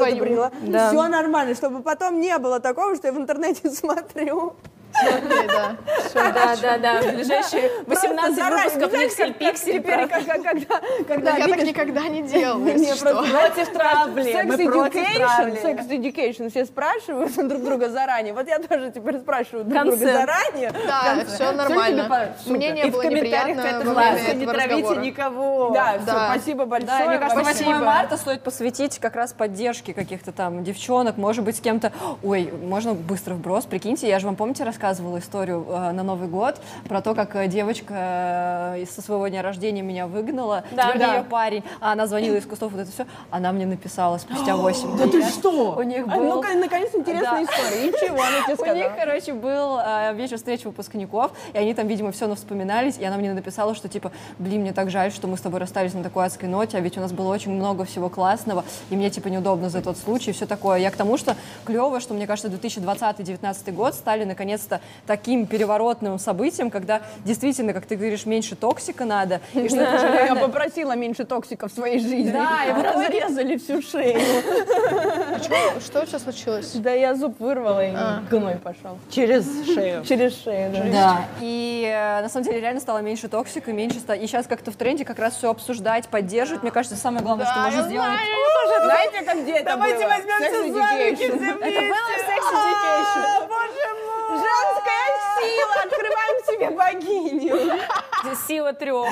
Да. Все нормально, чтобы потом не было такого, что я в интернете (laughs) смотрю. Окей, да. Да, да, да. В ближайшие 18 Заранее, выпусков Пиксель Пиксель. Теперь, когда, когда Я так никогда не (laughs) делала, Против травли. Против education, sex education, все спрашивают (laughs) друг друга заранее. Вот я тоже теперь спрашиваю друг друга заранее. Да, все нормально. Мне не было комментариях неприятно классу не травите никого. Да, спасибо большое. Мне кажется, Вообще. 8 марта стоит посвятить как раз поддержке каких-то там девчонок, может быть, с кем-то... Ой, можно быстро вброс, прикиньте, я же вам, помните, рассказывала историю э, на Новый год про то, как э, девочка э, со своего дня рождения меня выгнала, Да. Да. ее парень, а она звонила из кустов, вот это все, она мне написала спустя (gasps) 8 Да ты что? У них А, был... Ну-ка, наконец, интересная история. И чего она тебе (laughs) У них, сказала? короче, был э, вечер встреч выпускников, и они там, видимо, все вспоминались, и она мне написала, что, типа, блин, мне так жаль, что мы с тобой расстались на такой адской ноте, а ведь у нас было очень много всего классного, и мне, типа, неудобно за тот случай, и все такое. Я к тому, что клево, что, мне кажется, 2020-2019 год стали, наконец-то, таким переворотным событием, когда действительно, как ты говоришь, меньше токсика надо, и что (laughs) Я попросила меньше токсика в своей жизни. Да, и разрезали всю шею. Что у тебя случилось? Да я зуб вырвала и А. гной пошел. Через шею. Через шею, да. Да. И э, на самом деле реально стало меньше токсика, меньше ста- И сейчас как-то в тренде как раз все обсуждать, поддерживать. Мне кажется, самое главное, что можно сделать. Знаете, как где это Давайте возьмемся за руки Это было в Sex Education. Боже мой! Женская сила! Открываем себе богиню. Сила трех.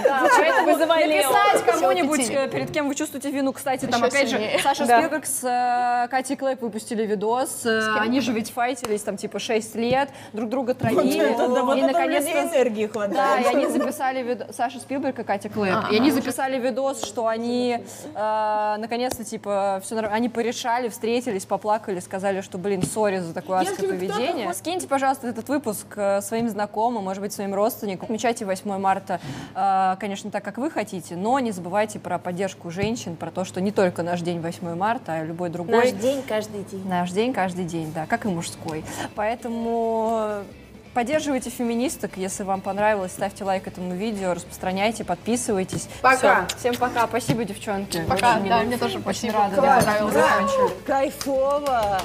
Вызывай Лео. Написать кому-нибудь, э, перед кем вы чувствуете вину. Кстати, там опять же Саша Да. Спилберг с э, Катей Клэп выпустили видос. Э, Они же ведь файтились там типа 6 лет, друг друга травили. Это- да, и наконец-то энергии Да, хватает. и они записали видос, Саша Спилберг и Катя Клэп, и они записали видос, что они наконец-то, типа, все они порешали, встретились, поплакали, сказали, что, блин, сори за такое адское поведение. Скиньте, пожалуйста, этот выпуск своим знакомым, может быть, своим родственникам. Отмечайте 8 марта, э, конечно, так, как вы хотите, но не забывайте про поддержку женщин, про то, что не только наш день 8 марта, а и любой другой. день каждый день. Наш день каждый день, да, как и мужской. Поэтому поддерживайте феминисток, если вам понравилось, ставьте лайк этому видео, распространяйте, подписывайтесь. Пока. Всё. Всем пока. Спасибо, девчонки. Пока, Очень да, мне тоже Очень спасибо. рада. Класс, да, понравилось. закончили. Кайфово.